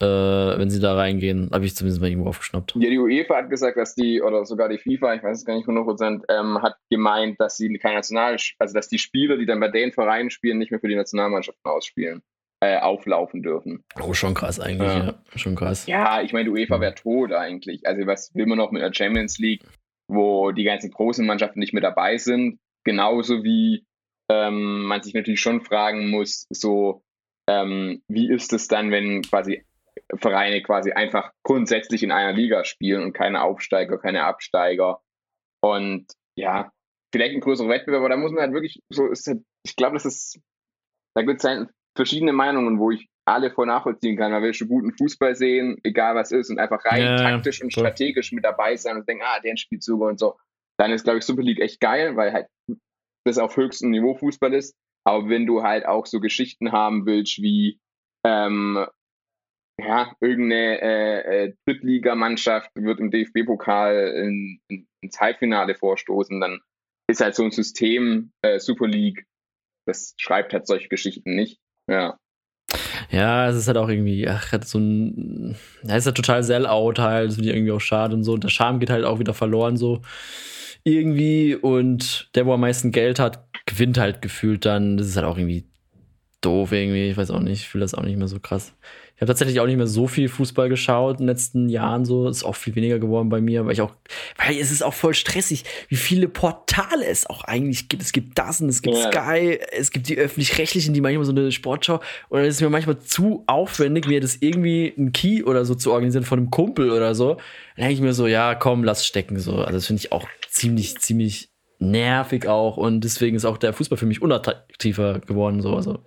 äh, wenn sie da reingehen, habe ich zumindest mal irgendwo aufgeschnappt. Ja, die UEFA hat gesagt, dass die, oder sogar die FIFA, ich weiß es gar nicht 100%, ähm, hat gemeint, dass sie kein National, also dass die Spieler, die dann bei den Vereinen spielen, nicht mehr für die Nationalmannschaften ausspielen. Äh, auflaufen dürfen. Oh, schon krass eigentlich, ja. ja. Schon krass. Ja, ich meine, die UEFA wäre tot eigentlich. Also was will man noch mit der Champions League, wo die ganzen großen Mannschaften nicht mehr dabei sind? Genauso wie ähm, man sich natürlich schon fragen muss, so ähm, wie ist es dann, wenn quasi Vereine quasi einfach grundsätzlich in einer Liga spielen und keine Aufsteiger, keine Absteiger. Und ja, vielleicht ein größerer Wettbewerb, aber da muss man halt wirklich so, ist halt, ich glaube, das ist, da gibt es halt verschiedene Meinungen, wo ich alle voll nachvollziehen kann. Man will schon guten Fußball sehen, egal was ist, und einfach rein ja, taktisch und strategisch mit dabei sein und denken, ah, der spielt sogar und so. Dann ist, glaube ich, Super League echt geil, weil halt das auf höchstem Niveau Fußball ist. Aber wenn du halt auch so Geschichten haben willst, wie ähm, ja, irgendeine äh, äh, Drittligamannschaft wird im DFB-Pokal in, in, ins Halbfinale vorstoßen, dann ist halt so ein System äh, Super League, das schreibt halt solche Geschichten nicht. Ja. Ja, es ist halt auch irgendwie, ach, hat so ein, ja, ist halt total Sell-out halt, das finde ich irgendwie auch schade und so. Und der Charme geht halt auch wieder verloren so irgendwie und der, wo am meisten Geld hat, gewinnt halt gefühlt dann. Das ist halt auch irgendwie doof irgendwie. Ich weiß auch nicht, ich fühle das auch nicht mehr so krass. Ich habe tatsächlich auch nicht mehr so viel Fußball geschaut in den letzten Jahren so. Ist auch viel weniger geworden bei mir, weil ich auch, weil es ist auch voll stressig, wie viele Portale es auch eigentlich gibt. Es gibt das und es gibt ja. Sky, es gibt die öffentlich-rechtlichen, die manchmal so eine Sportschau. Und dann ist es mir manchmal zu aufwendig, mir das irgendwie ein Key oder so zu organisieren von einem Kumpel oder so. Dann denke ich mir so, ja, komm, lass stecken so. Also das finde ich auch ziemlich, ziemlich nervig auch. Und deswegen ist auch der Fußball für mich unattraktiver geworden. So. Also,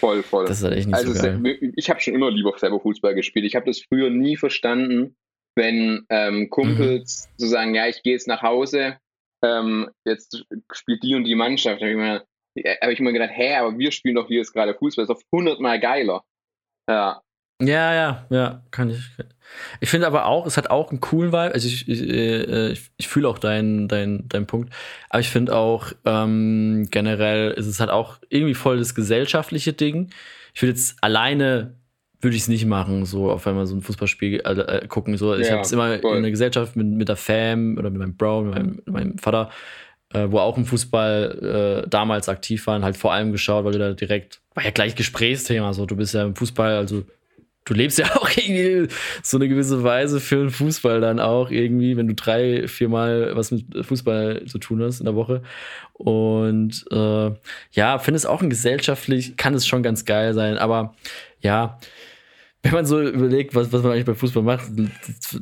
voll, voll. Das ist halt echt nicht also so geil. Ich habe schon immer lieber selber Fußball gespielt. Ich habe das früher nie verstanden, wenn ähm, Kumpels mhm. so sagen, ja, ich gehe jetzt nach Hause, ähm, jetzt spielt die und die Mannschaft. Da habe ich, mir, hab ich mir gedacht, hä, aber wir spielen doch hier jetzt gerade Fußball, das ist doch hundertmal geiler. Ja. Ja, ja, ja, kann ich. Ich finde aber auch, es hat auch einen coolen Vibe. Also ich, ich, äh, ich, ich fühle auch deinen dein, dein Punkt. Aber ich finde auch, ähm, generell ist es halt auch irgendwie voll das gesellschaftliche Ding. Ich würde jetzt alleine würde ich es nicht machen, so auf einmal so ein Fußballspiel äh, äh, gucken. So. Ich ja, habe es immer voll. in der Gesellschaft mit, mit der Fam oder mit meinem Bro, mit meinem, mit meinem Vater, äh, wo auch im Fußball äh, damals aktiv waren, halt vor allem geschaut, weil du da direkt, war ja gleich Gesprächsthema, so du bist ja im Fußball, also du lebst ja auch irgendwie so eine gewisse Weise für den Fußball dann auch irgendwie, wenn du drei, viermal was mit Fußball zu tun hast in der Woche. Und äh, ja, finde es auch ein gesellschaftlich, kann es schon ganz geil sein, aber ja, wenn man so überlegt, was, was man eigentlich beim Fußball macht,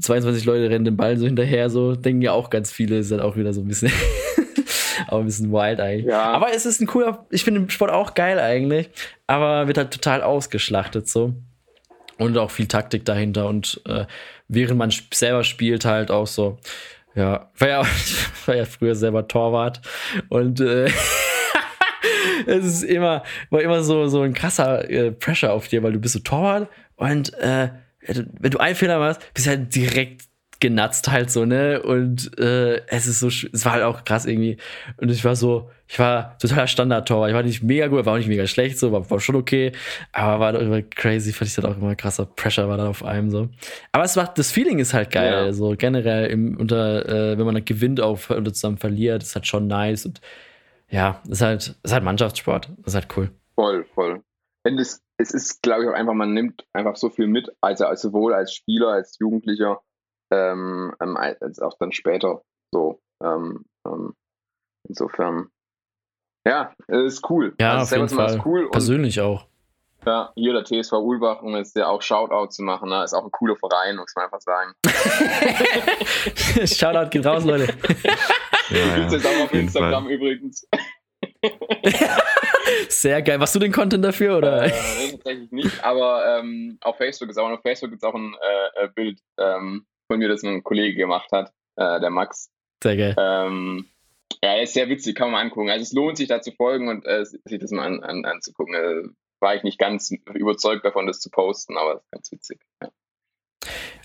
22 Leute rennen den Ball so hinterher, so denken ja auch ganz viele, ist dann auch wieder so ein bisschen. aber ein bisschen wild eigentlich. Ja. Aber es ist ein cooler, ich finde den Sport auch geil eigentlich, aber wird halt total ausgeschlachtet so. Und auch viel Taktik dahinter und äh, während man selber spielt halt auch so. Ja, war ja, war ja früher selber Torwart und äh, es ist immer, war immer so, so ein krasser äh, Pressure auf dir, weil du bist so Torwart und äh, wenn du einen Fehler machst, bist du halt direkt genatzt halt so, ne? Und äh, es ist so, es war halt auch krass irgendwie. Und ich war so, ich war totaler Standard-Torwart. Ich war nicht mega gut, war auch nicht mega schlecht, so, war, war schon okay. Aber war doch immer crazy, fand ich dann auch immer krasser Pressure war dann auf einem so. Aber es macht, das Feeling ist halt geil. Ja. So generell im, unter, äh, wenn man dann gewinnt auf oder zusammen verliert, ist halt schon nice. Und ja, ist halt, ist halt Mannschaftssport. ist halt cool. Voll, voll. Und es, es ist, glaube ich, auch einfach, man nimmt einfach so viel mit, also sowohl als Spieler, als Jugendlicher, ähm, ähm, als auch dann später so. Ähm, ähm, insofern, ja, es ist cool. Ja, also auf jeden Fall. ist cool. Und Persönlich auch. ja, hier der TSV Ulbach, um jetzt ja auch Shoutout zu machen, ne, ist auch ein cooler Verein, muss man einfach sagen. Shoutout geht raus, Leute. Ja, Gibt's jetzt auch auf jeden Instagram Fall. übrigens. Sehr geil. Machst du den Content dafür oder? Äh, nee, tatsächlich nicht, aber ähm, auf Facebook ist auch auf Facebook gibt es auch ein äh, äh, Bild ähm, von mir, das ein Kollege gemacht hat, äh, der Max. Sehr geil. Ähm, ja, ist sehr witzig, kann man mal angucken. Also es lohnt sich da zu folgen und äh, sich das mal an, an, anzugucken. Äh, war ich nicht ganz überzeugt davon, das zu posten, aber das ist ganz witzig. Ja.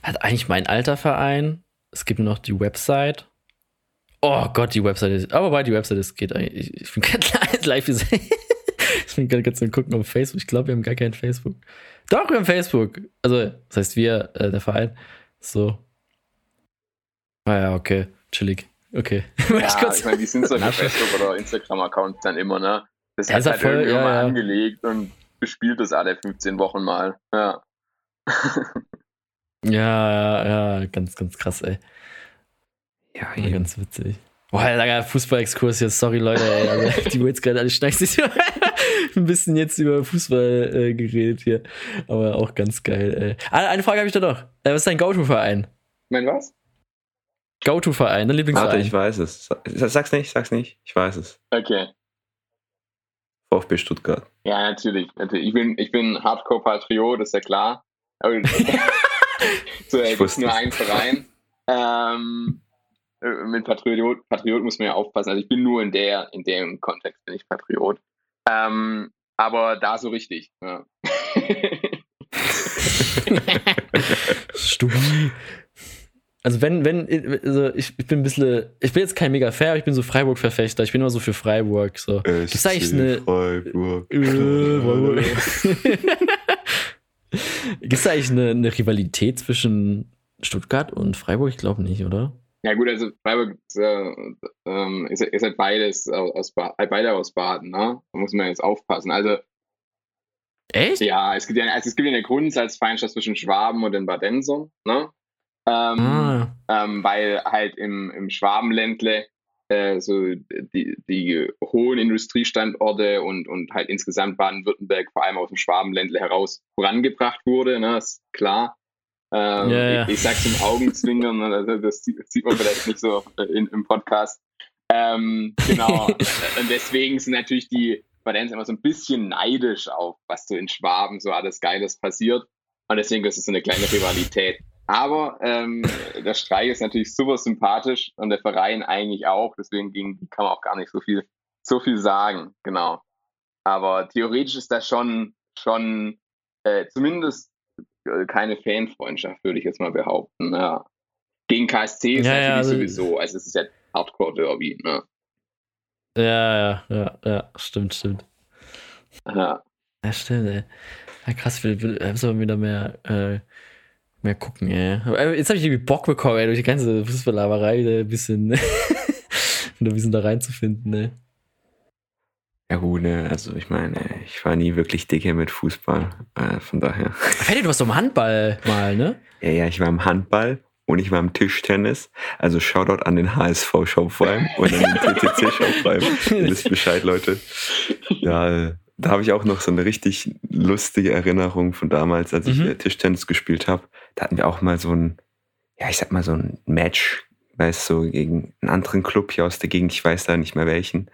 Hat eigentlich mein alter Verein. Es gibt noch die Website. Oh Gott, die Website ist. Aber bei die Website ist geht eigentlich. Ich, ich bin gerade live gesehen. Ich bin gerade ganz am gucken auf Facebook. Ich glaube, wir haben gar kein Facebook. Doch, wir haben Facebook. Also, das heißt wir, äh, der Verein. So. Ah ja, okay. Chillig. Okay. Ja, ich meine, wie sind solche Facebook- oder Instagram-Accounts dann immer, ne? Das Ja, hat halt voll- irgendwie ja, mal ja. angelegt und bespielt das alle 15 Wochen mal. Ja. ja, ja, ja, ganz, ganz krass, ey. Ja, Ja, ganz witzig. Boah, langer Fußball-Exkurs hier. Sorry, Leute, ey. Also, die jetzt gerade alle schneiden, ein bisschen jetzt über Fußball äh, geredet hier. Aber auch ganz geil, ey. Ah, eine Frage habe ich da noch. Äh, was ist dein Go-To-Verein? Ich meine, was? Go-To-Verein, dein Warte, Lieblingsverein? ich weiß es. Sa- Sag's nicht, sag's nicht. Ich weiß es. Okay. VfB Stuttgart. Ja, natürlich. natürlich. Ich bin, ich bin Hardcore-Patriot, ist ja klar. Aber so, ey, Ich nur einen Verein. Ähm, äh, mit Patriot, Patriot muss man ja aufpassen. Also ich bin nur in der, in dem Kontext bin ich Patriot. Ähm, aber da so richtig. Ja. Stubi. Also wenn, wenn, also ich, ich bin ein bisschen, ich bin jetzt kein mega Fan, aber ich bin so Freiburg-Verfechter. Ich bin immer so für Freiburg. So. Gibt's da eigentlich eine- Freiburg. Gibt es eigentlich eine, eine Rivalität zwischen Stuttgart und Freiburg? Ich glaube nicht, oder? ja gut, also Freiburg ist, äh, ähm, ist, ist halt beides aus, aus äh, beide aus Baden, ne? Da muss man jetzt aufpassen. Also Echt? Ja, es gibt ja, also es gibt ja eine Grundsatzfeindschaft zwischen Schwaben und den Badensern, ne? Ähm, Ah, ähm, weil halt im, im Schwabenländle äh, so die, die hohen Industriestandorte und, und halt insgesamt Baden-Württemberg vor allem aus dem Schwabenländle heraus vorangebracht wurde, ne? ist klar. Ähm, Ja, ja. Ich, ich sag's im Augenzwinkern, also das sieht, sieht man vielleicht nicht so in, im Podcast. Ähm, genau. und deswegen sind natürlich die Badenser immer so ein bisschen neidisch auf, was so in Schwaben so alles Geiles passiert. Und deswegen ist es so eine kleine Rivalität. Aber ähm, der Streich ist natürlich super sympathisch und der Verein eigentlich auch. Deswegen gegen die kann man auch gar nicht so viel, so viel sagen. Genau. Aber theoretisch ist das schon, schon äh, zumindest äh, keine Fanfreundschaft, würde ich jetzt mal behaupten. Ja. Gegen KSC ist Ja, ja, natürlich also- sowieso. Also es ist ja Hardcore-Derby. Ne? ja, ja, ja, ja, stimmt, stimmt. Ja. Ja, stimmt, ey. Ja, krass, wir, wir aber wieder mehr, äh, mehr gucken, ey. Aber jetzt habe ich irgendwie Bock bekommen, ey, durch die ganze Fußballlaberei wieder ein bisschen, wieder ein bisschen da reinzufinden, ey. Ja gut, ne, also ich meine, ich war nie wirklich dicke mit Fußball, äh, von daher. Ferdi, du warst doch im Handball mal, ne? Ja, ja, ich war im Handball und ich war im Tischtennis. Also Shoutout an den HSV Schaufreim und an den TTC Schaufreim. Ihr wisst Bescheid, Leute. Ja, äh, da habe ich auch noch so eine richtig lustige Erinnerung von damals, als ich Mhm. äh, Tischtennis gespielt habe. Da hatten wir auch mal so ein, ja, ich sag mal so ein Match weißt du, so gegen einen anderen Club hier aus der Gegend, ich weiß da nicht mehr welchen. Und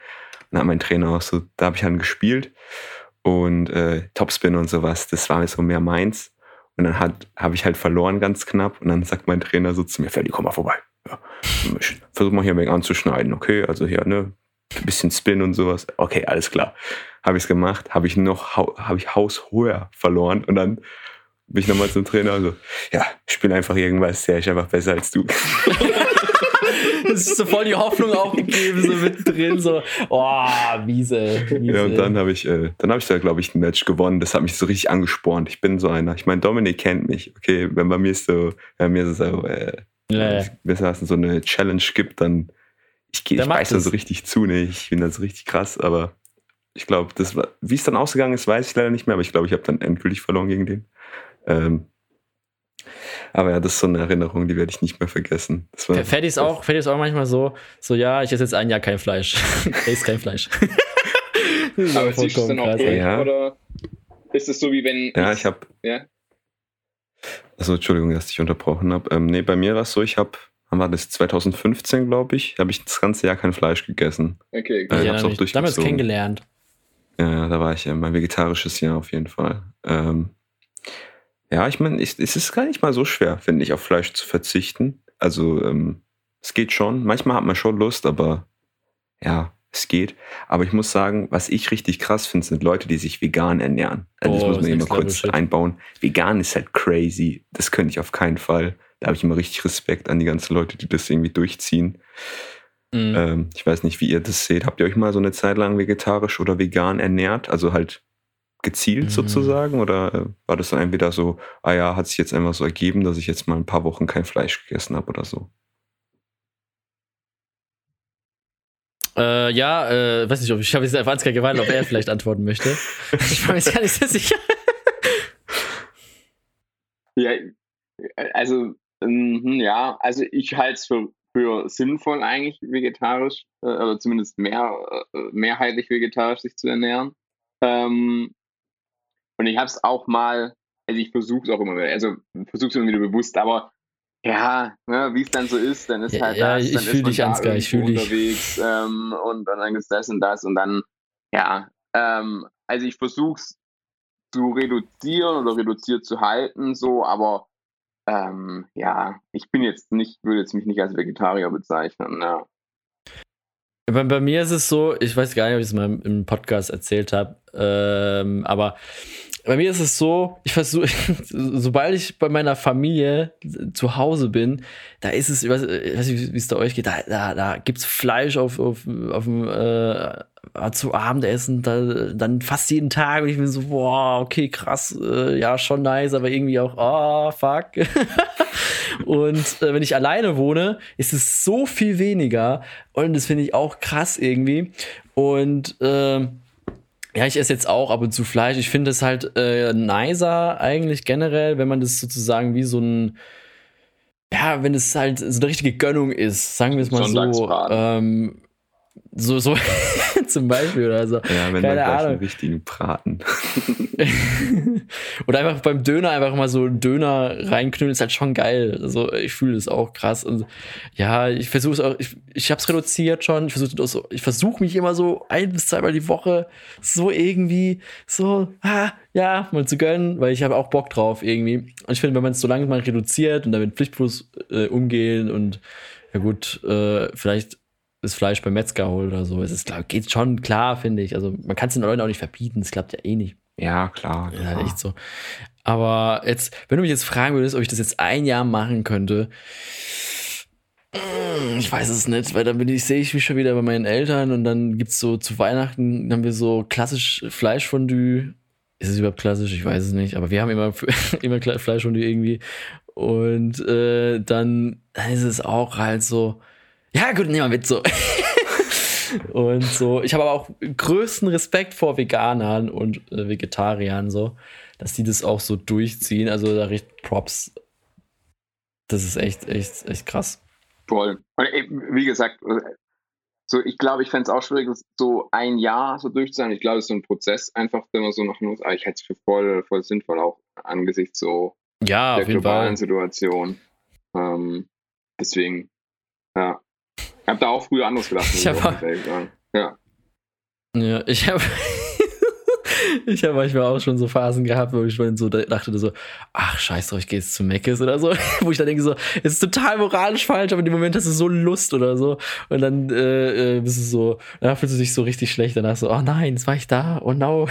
dann hat mein Trainer auch so, da habe ich dann gespielt und äh, Topspin und sowas, das war so mehr meins. Und dann habe ich halt verloren ganz knapp und dann sagt mein Trainer so zu mir, Ferdi, komm mal vorbei. Ja, versuch mal hier ein wenig anzuschneiden, okay? Also hier, ne, ein bisschen Spin und sowas. Okay, alles klar. Habe ich es gemacht, habe ich noch, habe ich haushoher verloren und dann bin ich nochmal zum Trainer und so, ja, ich bin einfach irgendwas, der ist einfach besser als du. das ist so voll die Hoffnung aufgegeben, so mittendrin, so, oh, miese, miese. Ja, und dann habe ich, äh, dann habe ich da, glaube ich, ein Match gewonnen. Das hat mich so richtig angespornt. Ich bin so einer. Ich meine, Dominik kennt mich. Okay, wenn bei mir ist so, bei mir ist so, äh, ja, ja. so eine Challenge gibt, dann ich, ich beiß da so richtig zu, ne? Ich bin da so richtig krass, aber ich glaube, das war, wie es dann ausgegangen ist, weiß ich leider nicht mehr, aber ich glaube, ich habe dann endgültig verloren gegen den. Ähm, aber ja, das ist so eine Erinnerung, die werde ich nicht mehr vergessen. Fertig ist auch, ist auch manchmal so, so ja, ich esse jetzt ein Jahr kein Fleisch. ich esse kein Fleisch. aber siehst du es dann auch durch, ja. oder ist es so wie wenn... Ja, ich habe... Ja? Also Entschuldigung, dass ich unterbrochen habe. Ähm, nee, bei mir war es so, ich habe, wann war das, 2015, glaube ich, habe ich das ganze Jahr kein Fleisch gegessen. Okay, okay. Äh, ich auch damals kennengelernt. Ja, da war ich ja mein vegetarisches Jahr auf jeden Fall. Ähm, ja, ich meine, es ist gar nicht mal so schwer, finde ich, auf Fleisch zu verzichten. Also, ähm, es geht schon. Manchmal hat man schon Lust, aber ja, es geht. Aber ich muss sagen, was ich richtig krass finde, sind Leute, die sich vegan ernähren. Also das oh, muss man immer kurz shit. einbauen. Vegan ist halt crazy. Das könnte ich auf keinen Fall. Da habe ich immer richtig Respekt an die ganzen Leute, die das irgendwie durchziehen. Mhm. Ähm, ich weiß nicht, wie ihr das seht. Habt ihr euch mal so eine Zeit lang vegetarisch oder vegan ernährt? Also halt gezielt mhm. sozusagen? Oder äh, war das dann entweder so, ah ja, hat sich jetzt einfach so ergeben, dass ich jetzt mal ein paar Wochen kein Fleisch gegessen habe oder so? Äh, ja, äh, weiß nicht, ob ich habe jetzt einfach Ansgar gewartet, ob er vielleicht antworten möchte. Ich war mir jetzt gar nicht so sicher. Ja, also, ähm, ja, also ich halte es für, für sinnvoll eigentlich vegetarisch, äh, oder zumindest mehr, äh, mehrheitlich vegetarisch sich zu ernähren. Ähm, und ich habe es auch mal, also ich versuche es auch immer wieder, also versuche es immer wieder bewusst, aber ja, ne, wie es dann so ist, dann ist ja, halt ja, das, dann ich ist man dich, da Ansgar, ich unterwegs ähm, und dann ist das und das und dann, ja, ähm, also ich versuche es zu reduzieren oder reduziert zu halten, so, aber ähm, ja, ich bin jetzt nicht, würde jetzt mich nicht als Vegetarier bezeichnen, ja. Bei, bei, mir ist es so, ich weiß gar nicht, ob ich es mal im Podcast erzählt habe, ähm, aber bei mir ist es so, ich versuche, sobald ich bei meiner Familie zu Hause bin, da ist es, ich weiß, ich weiß nicht, wie es da euch geht, da, da, da gibt es Fleisch auf, auf, auf dem, äh, zu Abendessen, da, dann fast jeden Tag und ich bin so, boah, okay, krass, äh, ja, schon nice, aber irgendwie auch, oh, fuck. und äh, wenn ich alleine wohne, ist es so viel weniger und das finde ich auch krass irgendwie. Und, äh, ja, ich esse jetzt auch ab und zu Fleisch. Ich finde es halt äh, nicer eigentlich generell, wenn man das sozusagen wie so ein, ja, wenn es halt so eine richtige Gönnung ist, sagen wir es mal so. Ähm, so, so zum Beispiel oder so. Ja, wenn Keine man Ahnung. einen richtigen Braten. oder einfach beim Döner einfach mal so einen Döner reinknüllen, ist halt schon geil. Also ich fühle das auch krass. Und ja, ich versuche es auch, ich, ich habe es reduziert schon. Ich versuche so, ich versuche mich immer so ein bis zweimal die Woche so irgendwie so, ah, ja, mal zu gönnen, weil ich habe auch Bock drauf irgendwie. Und ich finde, wenn man es so lange mal reduziert und damit pflichtbewusst äh, umgehen und ja gut, äh, vielleicht das Fleisch beim Metzger holt oder so. Es ist, klar, geht schon klar, finde ich. Also man kann es den Leuten auch nicht verbieten, es klappt ja eh nicht. Ja, klar. Ja, klar. echt so. Aber jetzt, wenn du mich jetzt fragen würdest, ob ich das jetzt ein Jahr machen könnte, mm, ich weiß es nicht, weil dann bin ich, sehe ich mich schon wieder bei meinen Eltern und dann gibt es so zu Weihnachten, haben wir so klassisch Fleischfondue. Ist es überhaupt klassisch? Ich weiß es nicht, aber wir haben immer, immer Fleischfondue irgendwie. Und äh, dann, dann ist es auch halt so, ja, gut, nehmen wir mit so. und so. Ich habe aber auch größten Respekt vor Veganern und äh, Vegetariern, so, dass die das auch so durchziehen. Also da recht Props. Das ist echt, echt, echt krass. Voll. Und wie gesagt, so, ich glaube, ich fände es auch schwierig, so ein Jahr so durchzuziehen. Ich glaube, es ist so ein Prozess einfach, wenn man so noch muss. Aber ich hätte es für voll, voll sinnvoll auch angesichts so ja, der globalen Fall. Situation. Ähm, deswegen Ja. Ich habe da auch früher anders gedacht. Ich hab, ja. Ja, ich habe ich habe manchmal auch schon so Phasen gehabt, wo ich schon so dachte so, ach scheiß drauf, ich gehe jetzt zu Meckes oder so, wo ich dann denke so, es ist total moralisch falsch, aber in dem Moment hast du so Lust oder so und dann äh, äh bist du so, dann fühlst du dich so richtig schlecht, danach so, oh nein, jetzt war ich da, oh no.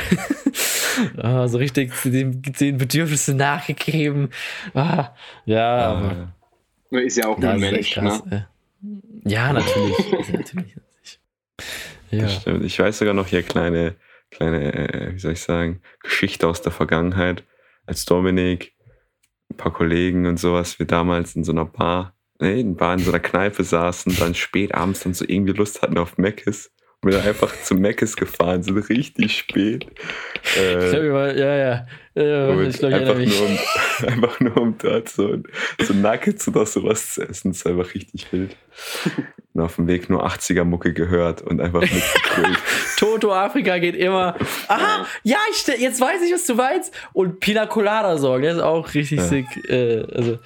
ah, so richtig den, den Bedürfnissen nachgegeben. Ah, ja, aber. Ist ja auch ein Mensch, krass, ne? Ja, natürlich. natürlich. Ja. stimmt. Ich weiß sogar noch hier kleine kleine, äh, wie soll ich sagen, Geschichte aus der Vergangenheit, als Dominik, ein paar Kollegen und sowas, wir damals in so einer Bar, nee, in, Bar in so einer Kneipe saßen, dann spät abends dann so irgendwie Lust hatten auf Meckes und wir dann einfach zu Meckes gefahren sind, richtig spät. Äh, ich glaube, ja, ja. ja ich glaube, einfach, nur um, einfach nur um dort so, so Nuggets oder sowas zu essen, das ist einfach richtig wild. Und auf dem Weg nur 80er-Mucke gehört und einfach mitgegrüllt. Toto Afrika geht immer. Aha, ja, ich, jetzt weiß ich, was du meinst. Und Pina Colada sorgen, der ist auch richtig ja. sick. Äh, also,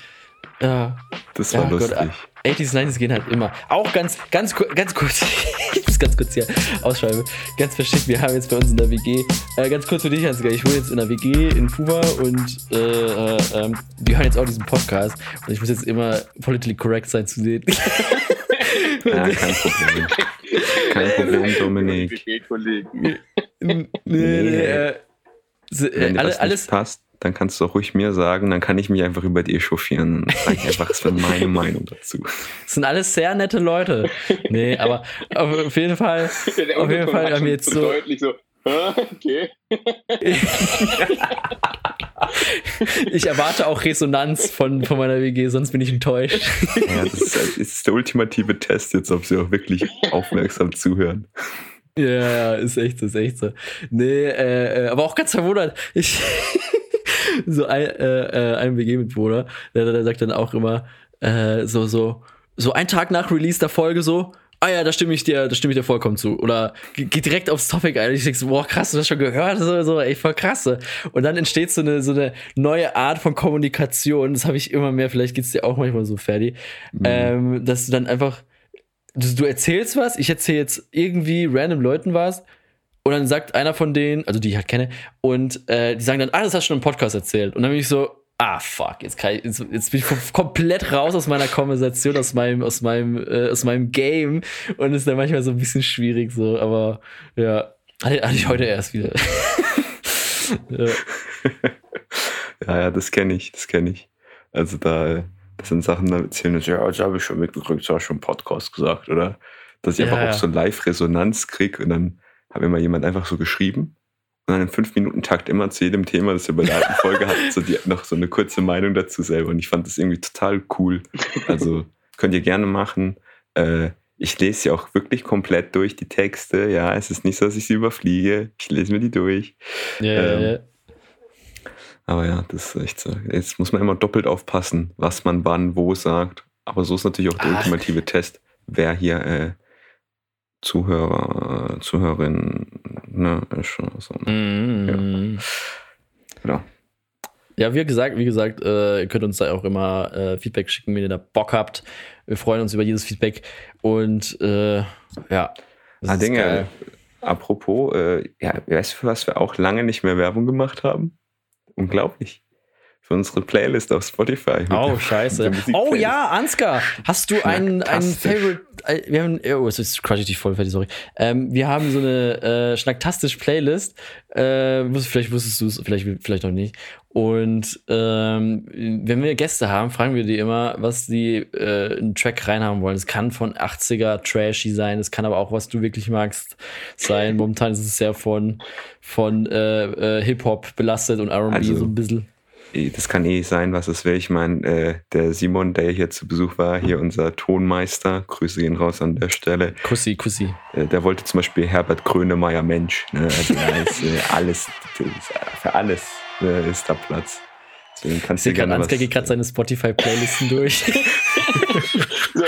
ja. Das war ja, lustig. Gott, 80s, 90s gehen halt immer. Auch ganz, ganz, ganz kurz, ich ganz kurz hier ausschreiben, ganz verschickt, wir haben jetzt bei uns in der WG, äh, ganz kurz für dich, Hans, ich wohne jetzt in der WG in Kuba und äh, äh, ähm, wir hören jetzt auch diesen Podcast und ich muss jetzt immer politically correct sein zu denen. ja, kein Problem. Kein Problem, Dominik. Nee, nee, nee, äh, Wenn dir alles, alles passt dann kannst du auch ruhig mir sagen, dann kann ich mich einfach über die echauffieren und sage einfach, es wäre meine Meinung dazu. Das sind alles sehr nette Leute. Nee, aber auf jeden Fall, ja, auf jeden Fall haben wir jetzt so, deutlich so Okay. ich erwarte auch Resonanz von, von meiner WG, sonst bin ich enttäuscht. Ja, das ist, das ist der ultimative Test jetzt, ob sie auch wirklich aufmerksam zuhören. Ja, ja, ist echt so, ist echt so. Nee, äh, äh aber auch ganz verwundert. Ich, so ein, äh, äh ein WG-Mitbewohner, der, der sagt dann auch immer, äh, so, so, so ein Tag nach Release der Folge so, ah ja, da stimme ich dir, da stimme ich dir vollkommen zu. Oder geht direkt aufs Topic ein. Ich denke so, boah, krass, du hast schon gehört, so, so, ey, voll krass. Und dann entsteht so eine, so eine neue Art von Kommunikation. Das habe ich immer mehr, vielleicht geht's dir auch manchmal so, Ferdi. Mhm. Ähm, dass du dann einfach, du, du erzählst was, ich erzähle jetzt irgendwie random Leuten was und dann sagt einer von denen, also die ich halt kenne, und äh, die sagen dann, ah, das hast du schon im Podcast erzählt. Und dann bin ich so, ah, fuck, jetzt, ich, jetzt, jetzt bin ich komplett raus aus meiner Konversation, aus meinem, aus meinem, äh, aus meinem Game. Und ist dann manchmal so ein bisschen schwierig, so, aber ja, hatte, hatte ich heute erst wieder. ja. ja, ja, das kenne ich, das kenne ich. Also da, das sind Sachen, da erzählen, ja, das habe ich schon mitgekriegt, das habe ich schon im Podcast gesagt, oder? Dass ich ja, einfach ja. auch so Live-Resonanz kriege und dann habe immer jemand einfach so geschrieben und dann im 5-Minuten-Takt immer zu jedem Thema, das wir bei der alten Folge hatten, so die, noch so eine kurze Meinung dazu selber. Und ich fand das irgendwie total cool. Also könnt ihr gerne machen. Äh, ich lese sie auch wirklich komplett durch, die Texte. Ja, es ist nicht so, dass ich sie überfliege. Ich lese mir die durch. Ja, ähm, ja, ja. Aber ja, das ist echt so. Jetzt muss man immer doppelt aufpassen, was man wann, wo sagt. Aber so ist natürlich auch der Ach. ultimative Test, wer hier äh, Zuhörer, Zuhörerin, ne, ist schon so. Mm. Ja. ja. Ja, wie gesagt, wie gesagt, äh, ihr könnt uns da auch immer äh, Feedback schicken, wenn ihr da Bock habt. Wir freuen uns über jedes Feedback. Und äh, ja. Ah, Dinge, geil. apropos, äh, ja, weißt du, für was wir auch lange nicht mehr Werbung gemacht haben? Unglaublich für unsere Playlist auf Spotify. Oh, scheiße. Oh ja, Ansgar, hast du einen, einen Favorite? Äh, wir haben, oh, jetzt crush ich dich voll, sorry. Ähm, wir haben so eine äh, schnacktastisch Playlist. Äh, vielleicht wusstest du es, vielleicht, vielleicht noch nicht. Und ähm, wenn wir Gäste haben, fragen wir die immer, was die äh, einen Track reinhaben wollen. Es kann von 80er Trashy sein, es kann aber auch, was du wirklich magst, sein. Momentan ist es sehr von, von äh, äh, Hip-Hop belastet und RB also, so ein bisschen das kann eh sein, was es will. Ich meine, äh, der Simon, der hier zu Besuch war, hier unser Tonmeister, Grüße gehen raus an der Stelle. Kussi, Kussi. Äh, der wollte zum Beispiel Herbert Grönemeyer Mensch. Ne? Also da ist äh, alles, für alles äh, ist da Platz. Deswegen kannst du gerne Ansgar geht gerade seine Spotify-Playlisten durch. so,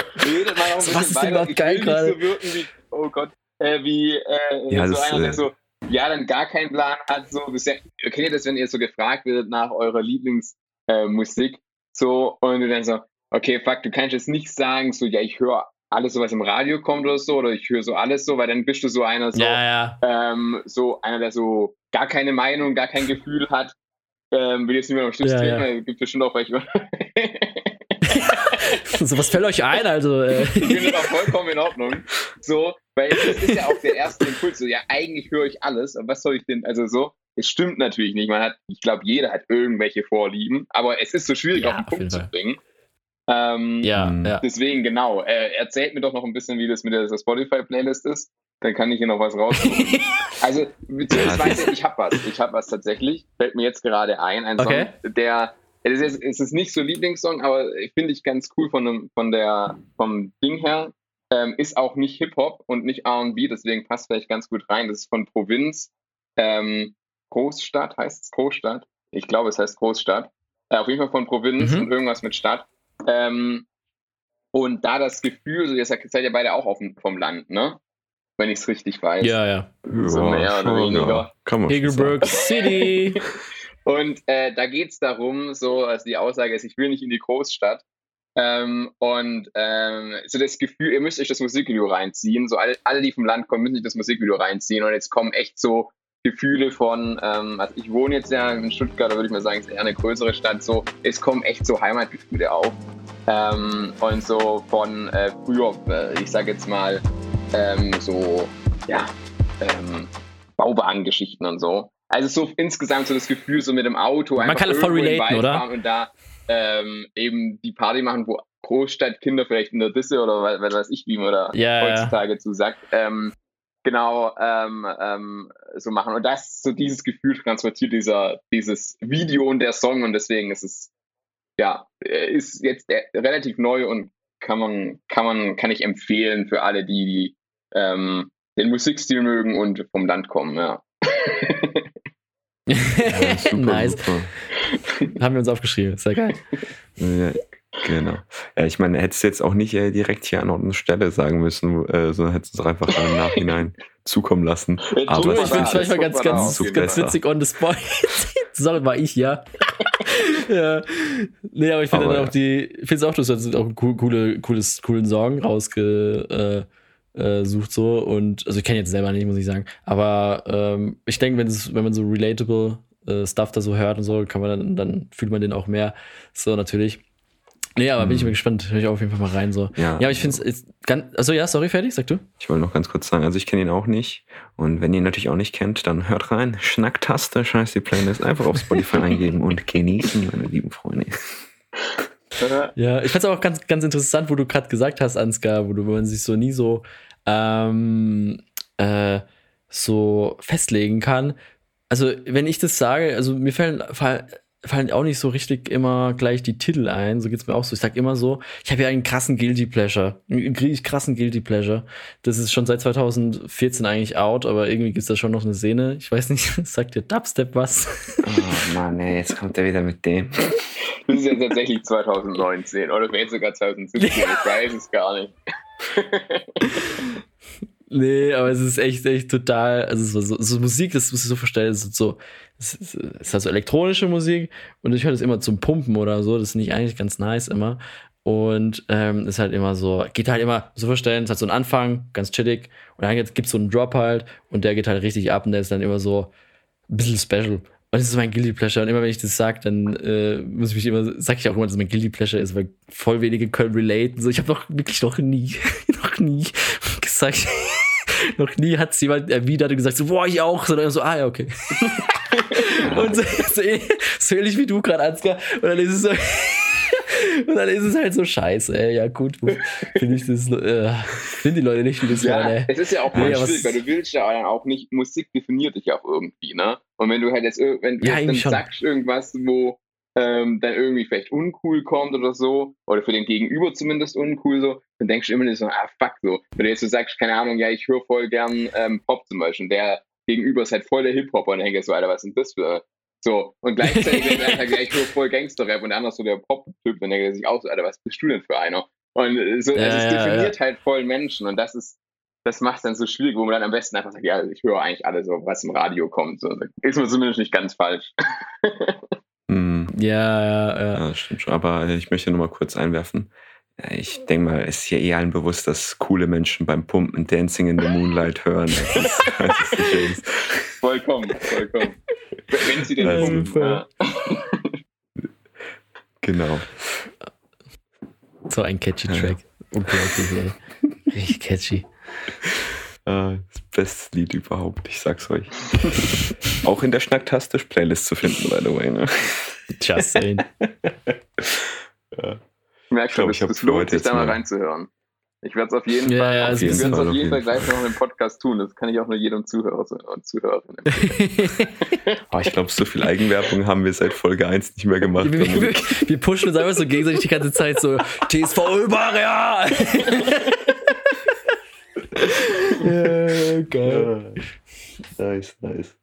was ist denn überhaupt geil gerade? So oh Gott, äh, wie äh, ja, so einer, der so ja dann gar keinen Plan hat, so bisher, kennt ihr das, wenn ihr so gefragt werdet nach eurer Lieblingsmusik, äh, so, und du dann so, okay, fuck, du kannst jetzt nicht sagen, so, ja, ich höre alles so, was im Radio kommt oder so, oder ich höre so alles so, weil dann bist du so einer, so, ja, ja. Ähm, so einer, der so gar keine Meinung, gar kein Gefühl hat. Ähm, will jetzt nicht mehr auf Schluss ja, treten, ja. gibt bestimmt auch welche. so, was fällt euch ein? Also, äh. Ich finde das vollkommen in Ordnung. So, weil das ist ja auch der erste Impuls. So, ja, eigentlich höre ich alles. Aber was soll ich denn? Also so, es stimmt natürlich nicht. Man hat, ich glaube, jeder hat irgendwelche Vorlieben, aber es ist so schwierig, ja, auf den Punkt zu bringen. Ähm, ja, ja, Deswegen, genau. Äh, erzählt mir doch noch ein bisschen, wie das mit der Spotify-Playlist ist. Dann kann ich hier noch was raussuchen. also, beziehungsweise, ich habe was. Ich habe was tatsächlich. Fällt mir jetzt gerade ein. Ein okay. Song, der. Es ist, es ist nicht so Lieblingssong, aber finde ich ganz cool von, von der, vom Ding her. Ähm, ist auch nicht Hip-Hop und nicht RB, deswegen passt vielleicht ganz gut rein. Das ist von Provinz. Ähm, Großstadt heißt es Großstadt. Ich glaube, es heißt Großstadt. Äh, auf jeden Fall von Provinz mhm. und irgendwas mit Stadt. Ähm, und da das Gefühl, so, ihr seid, ja beide auch auf, vom Land, ne? Wenn ich es richtig weiß. Ja, ja. So mehr oder weniger. Hagelberg City. und äh, da geht es darum, so, also die Aussage ist, ich will nicht in die Großstadt. Ähm, und ähm, so das Gefühl, ihr müsst euch das Musikvideo reinziehen. So alle, alle, die vom Land kommen, müssen sich das Musikvideo reinziehen. Und jetzt kommen echt so Gefühle von, ähm, also ich wohne jetzt ja in Stuttgart, da würde ich mal sagen, es ist eher eine größere Stadt, so, es kommen echt so Heimatgefühle auf. Ähm, und so von äh, früher, äh, ich sage jetzt mal, ähm, so, ja, ähm, Baubahngeschichten und so. Also so insgesamt so das Gefühl, so mit dem Auto Man kann voll relaten, oder? Und da ähm, eben die Party machen, wo Großstadtkinder vielleicht in der Disse oder was, was weiß ich, wie man da ja, heutzutage ja. zu sagt. Ähm, genau ähm, ähm, so machen. Und das so dieses Gefühl transportiert dieser, dieses Video und der Song und deswegen ist es ja ist jetzt relativ neu und kann man kann man kann ich empfehlen für alle, die, die ähm, den Musikstil mögen und vom Land kommen. Ja. ja super, nice. Super. Haben wir uns aufgeschrieben, sehr geil. Ja, Genau. Ja, ich meine, hättest du jetzt auch nicht äh, direkt hier an Ort und Stelle sagen müssen, äh, sondern hättest du es einfach im Nachhinein zukommen lassen. Aber ich finde es manchmal ganz, ganz, ganz witzig on the spot. Sorry, war ich, ja. ja. Nee, aber ich finde dann auch die, ich finde es auch, du hast auch einen coole, cooles, coolen Song rausgesucht äh, äh, so und also ich kenne jetzt selber nicht, muss ich sagen, aber ähm, ich denke, wenn wenn man so relatable äh, Stuff da so hört und so, kann man dann, dann fühlt man den auch mehr. So natürlich. Nee, aber bin ich mal mhm. gespannt. Hör ich auf jeden Fall mal rein. So. Ja, ja aber ich finde es ganz. Also ja, sorry, fertig, sag du. Ich wollte noch ganz kurz sagen, also ich kenne ihn auch nicht. Und wenn ihr ihn natürlich auch nicht kennt, dann hört rein. Schnacktaste, scheiß die Playlist. Einfach auf Spotify eingeben und genießen, meine lieben Freunde. ja, ich fand es auch ganz, ganz interessant, wo du gerade gesagt hast, Ansgar, wo, du, wo man sich so nie so, ähm, äh, so festlegen kann. Also, wenn ich das sage, also mir fallen, fallen auch nicht so richtig immer gleich die Titel ein. So geht's mir auch so. Ich sag immer so, ich habe ja einen krassen Guilty Pleasure. Einen krassen Guilty Pleasure. Das ist schon seit 2014 eigentlich out, aber irgendwie gibt's da schon noch eine Szene. Ich weiß nicht, sagt dir Dubstep was? Oh Mann, ey, jetzt kommt er wieder mit dem. Das ist ja tatsächlich 2019 oder vielleicht sogar 2017. ich weiß es gar nicht. Nee, aber es ist echt, echt total, also so, so Musik, das muss ich so vorstellen, es ist so, es ist, es ist also elektronische Musik und ich höre das immer zum Pumpen oder so, das finde ich eigentlich ganz nice immer. Und ähm, ist halt immer so, geht halt immer, so vorstellen, es hat so einen Anfang, ganz chillig, und dann gibt es so einen Drop halt und der geht halt richtig ab und der ist dann immer so ein bisschen special. Und das ist mein Guilty Pleasure. Und immer wenn ich das sage, dann äh, muss ich mich immer, sag ich auch immer, dass mein Guilty Pleasure ist, weil voll wenige können relaten. So, ich habe noch wirklich noch nie, noch nie gesagt, noch nie hat es jemand erwidert und gesagt, so, boah, ich auch, sondern so, ah ja, okay. und so, so, so ähnlich wie du gerade, Ansgar. Und dann ist es so. Und dann ist es halt so scheiße, ey. Ja, gut, finde ich das, äh, finde die Leute nicht, wie das ja, wollen, ey. Es ist ja auch nee, schwierig, weil du willst ja auch nicht, Musik definiert dich auch irgendwie, ne? Und wenn du halt jetzt, wenn du ja, jetzt dann schon. sagst irgendwas, wo ähm, dann irgendwie vielleicht uncool kommt oder so, oder für den Gegenüber zumindest uncool so, dann denkst du immer so, ah fuck so. Wenn du jetzt so sagst, keine Ahnung, ja, ich höre voll gern ähm, Pop zum Beispiel, der Gegenüber ist halt voll der Hip-Hopper und ich so, Alter, was ist denn das für so, und gleichzeitig, wenn er sagt, ja, ich höre voll Gangster-Rap und der andere so der Pop-Typ, dann denkt er sich auch so, Alter, was bist du denn für einer? Und so, also ja, es definiert ja. halt voll Menschen und das ist, das macht es dann so schwierig, wo man dann am besten einfach sagt, ja, ich höre eigentlich alles so, was im Radio kommt. So, ist man zumindest nicht ganz falsch. Mm. Ja, ja, ja. Ja, stimmt schon. Aber ich möchte nur mal kurz einwerfen. Ich denke mal, es ist ja eh allen bewusst, dass coole Menschen beim Pumpen Dancing in the Moonlight hören. Das ist, das ist vollkommen, vollkommen. Wenn sie den also, pumpen. Ja. Genau. So ein catchy Track. Ja. Unglaublich, ey. Richtig catchy. Uh, das beste Lied überhaupt, ich sag's euch. Auch in der Schnacktastisch-Playlist zu finden, by the way. Ne? Just saying. ja. Ich merke schon, es, es lohnt sich da mal reinzuhören. Ich werde es auf jeden ja, Fall, ja, auf, jeden Fall, auf jeden Fall gleich noch im Podcast tun. Das kann ich auch nur jedem Zuhörer und Zuhörerin empfehlen. oh, ich glaube, so viel Eigenwerbung haben wir seit Folge 1 nicht mehr gemacht. Wir, wir, wir pushen uns einfach so gegenseitig die ganze Zeit so TSV Überreal. ja, geil. Ja. Nice, nice.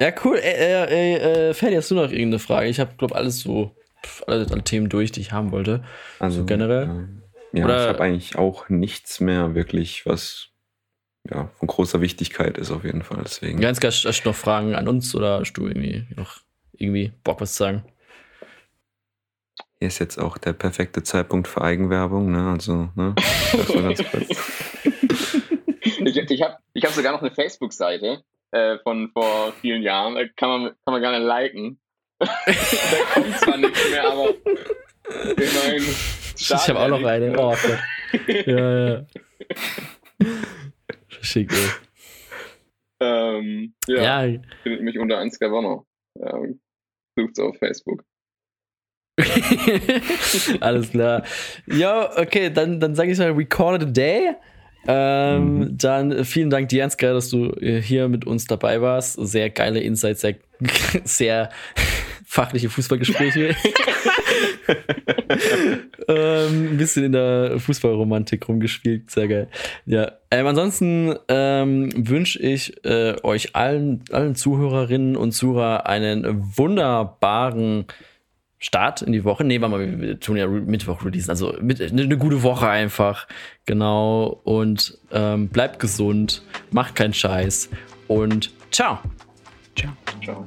Ja, cool. Äh, äh, äh, Ferdi, hast du noch irgendeine Frage? Ich habe, glaube alles so, alle, alle, Themen durch, die ich haben wollte. Also so generell. Ähm ja, Oder ich habe eigentlich auch nichts mehr wirklich, was ja, von großer Wichtigkeit ist auf jeden Fall. Deswegen. Ganz hast, hast du noch Fragen an uns oder hast du irgendwie noch irgendwie Bock was zu sagen? Hier ist jetzt auch der perfekte Zeitpunkt für Eigenwerbung, ne? Also, ne? ganz ich ich habe ich hab sogar noch eine Facebook-Seite äh, von vor vielen Jahren. Da kann man, kann man gerne liken. da kommt zwar nichts mehr, aber immerhin ich habe auch noch eine. Oh Gott. ja, ja. Schick, ey. Ähm, ja, ja. Findet mich unter Ansgar Warner. Ähm, sucht's auf Facebook. Alles klar. Ja, okay, dann, dann sage ich mal, we call it a day. Ähm, mhm. Dann vielen Dank dir, Ansgar, dass du hier mit uns dabei warst. Sehr geile Insights, sehr, sehr fachliche Fußballgespräche. ähm, ein bisschen in der Fußballromantik rumgespielt, sehr geil. Ja, ähm, ansonsten ähm, wünsche ich äh, euch allen, allen Zuhörerinnen und Zuhörer einen wunderbaren Start in die Woche. Nee, warte mal, wir tun ja Mittwoch releasen. Also mit, eine, eine gute Woche einfach. Genau. Und ähm, bleibt gesund, macht keinen Scheiß und ciao. Ciao. Ciao.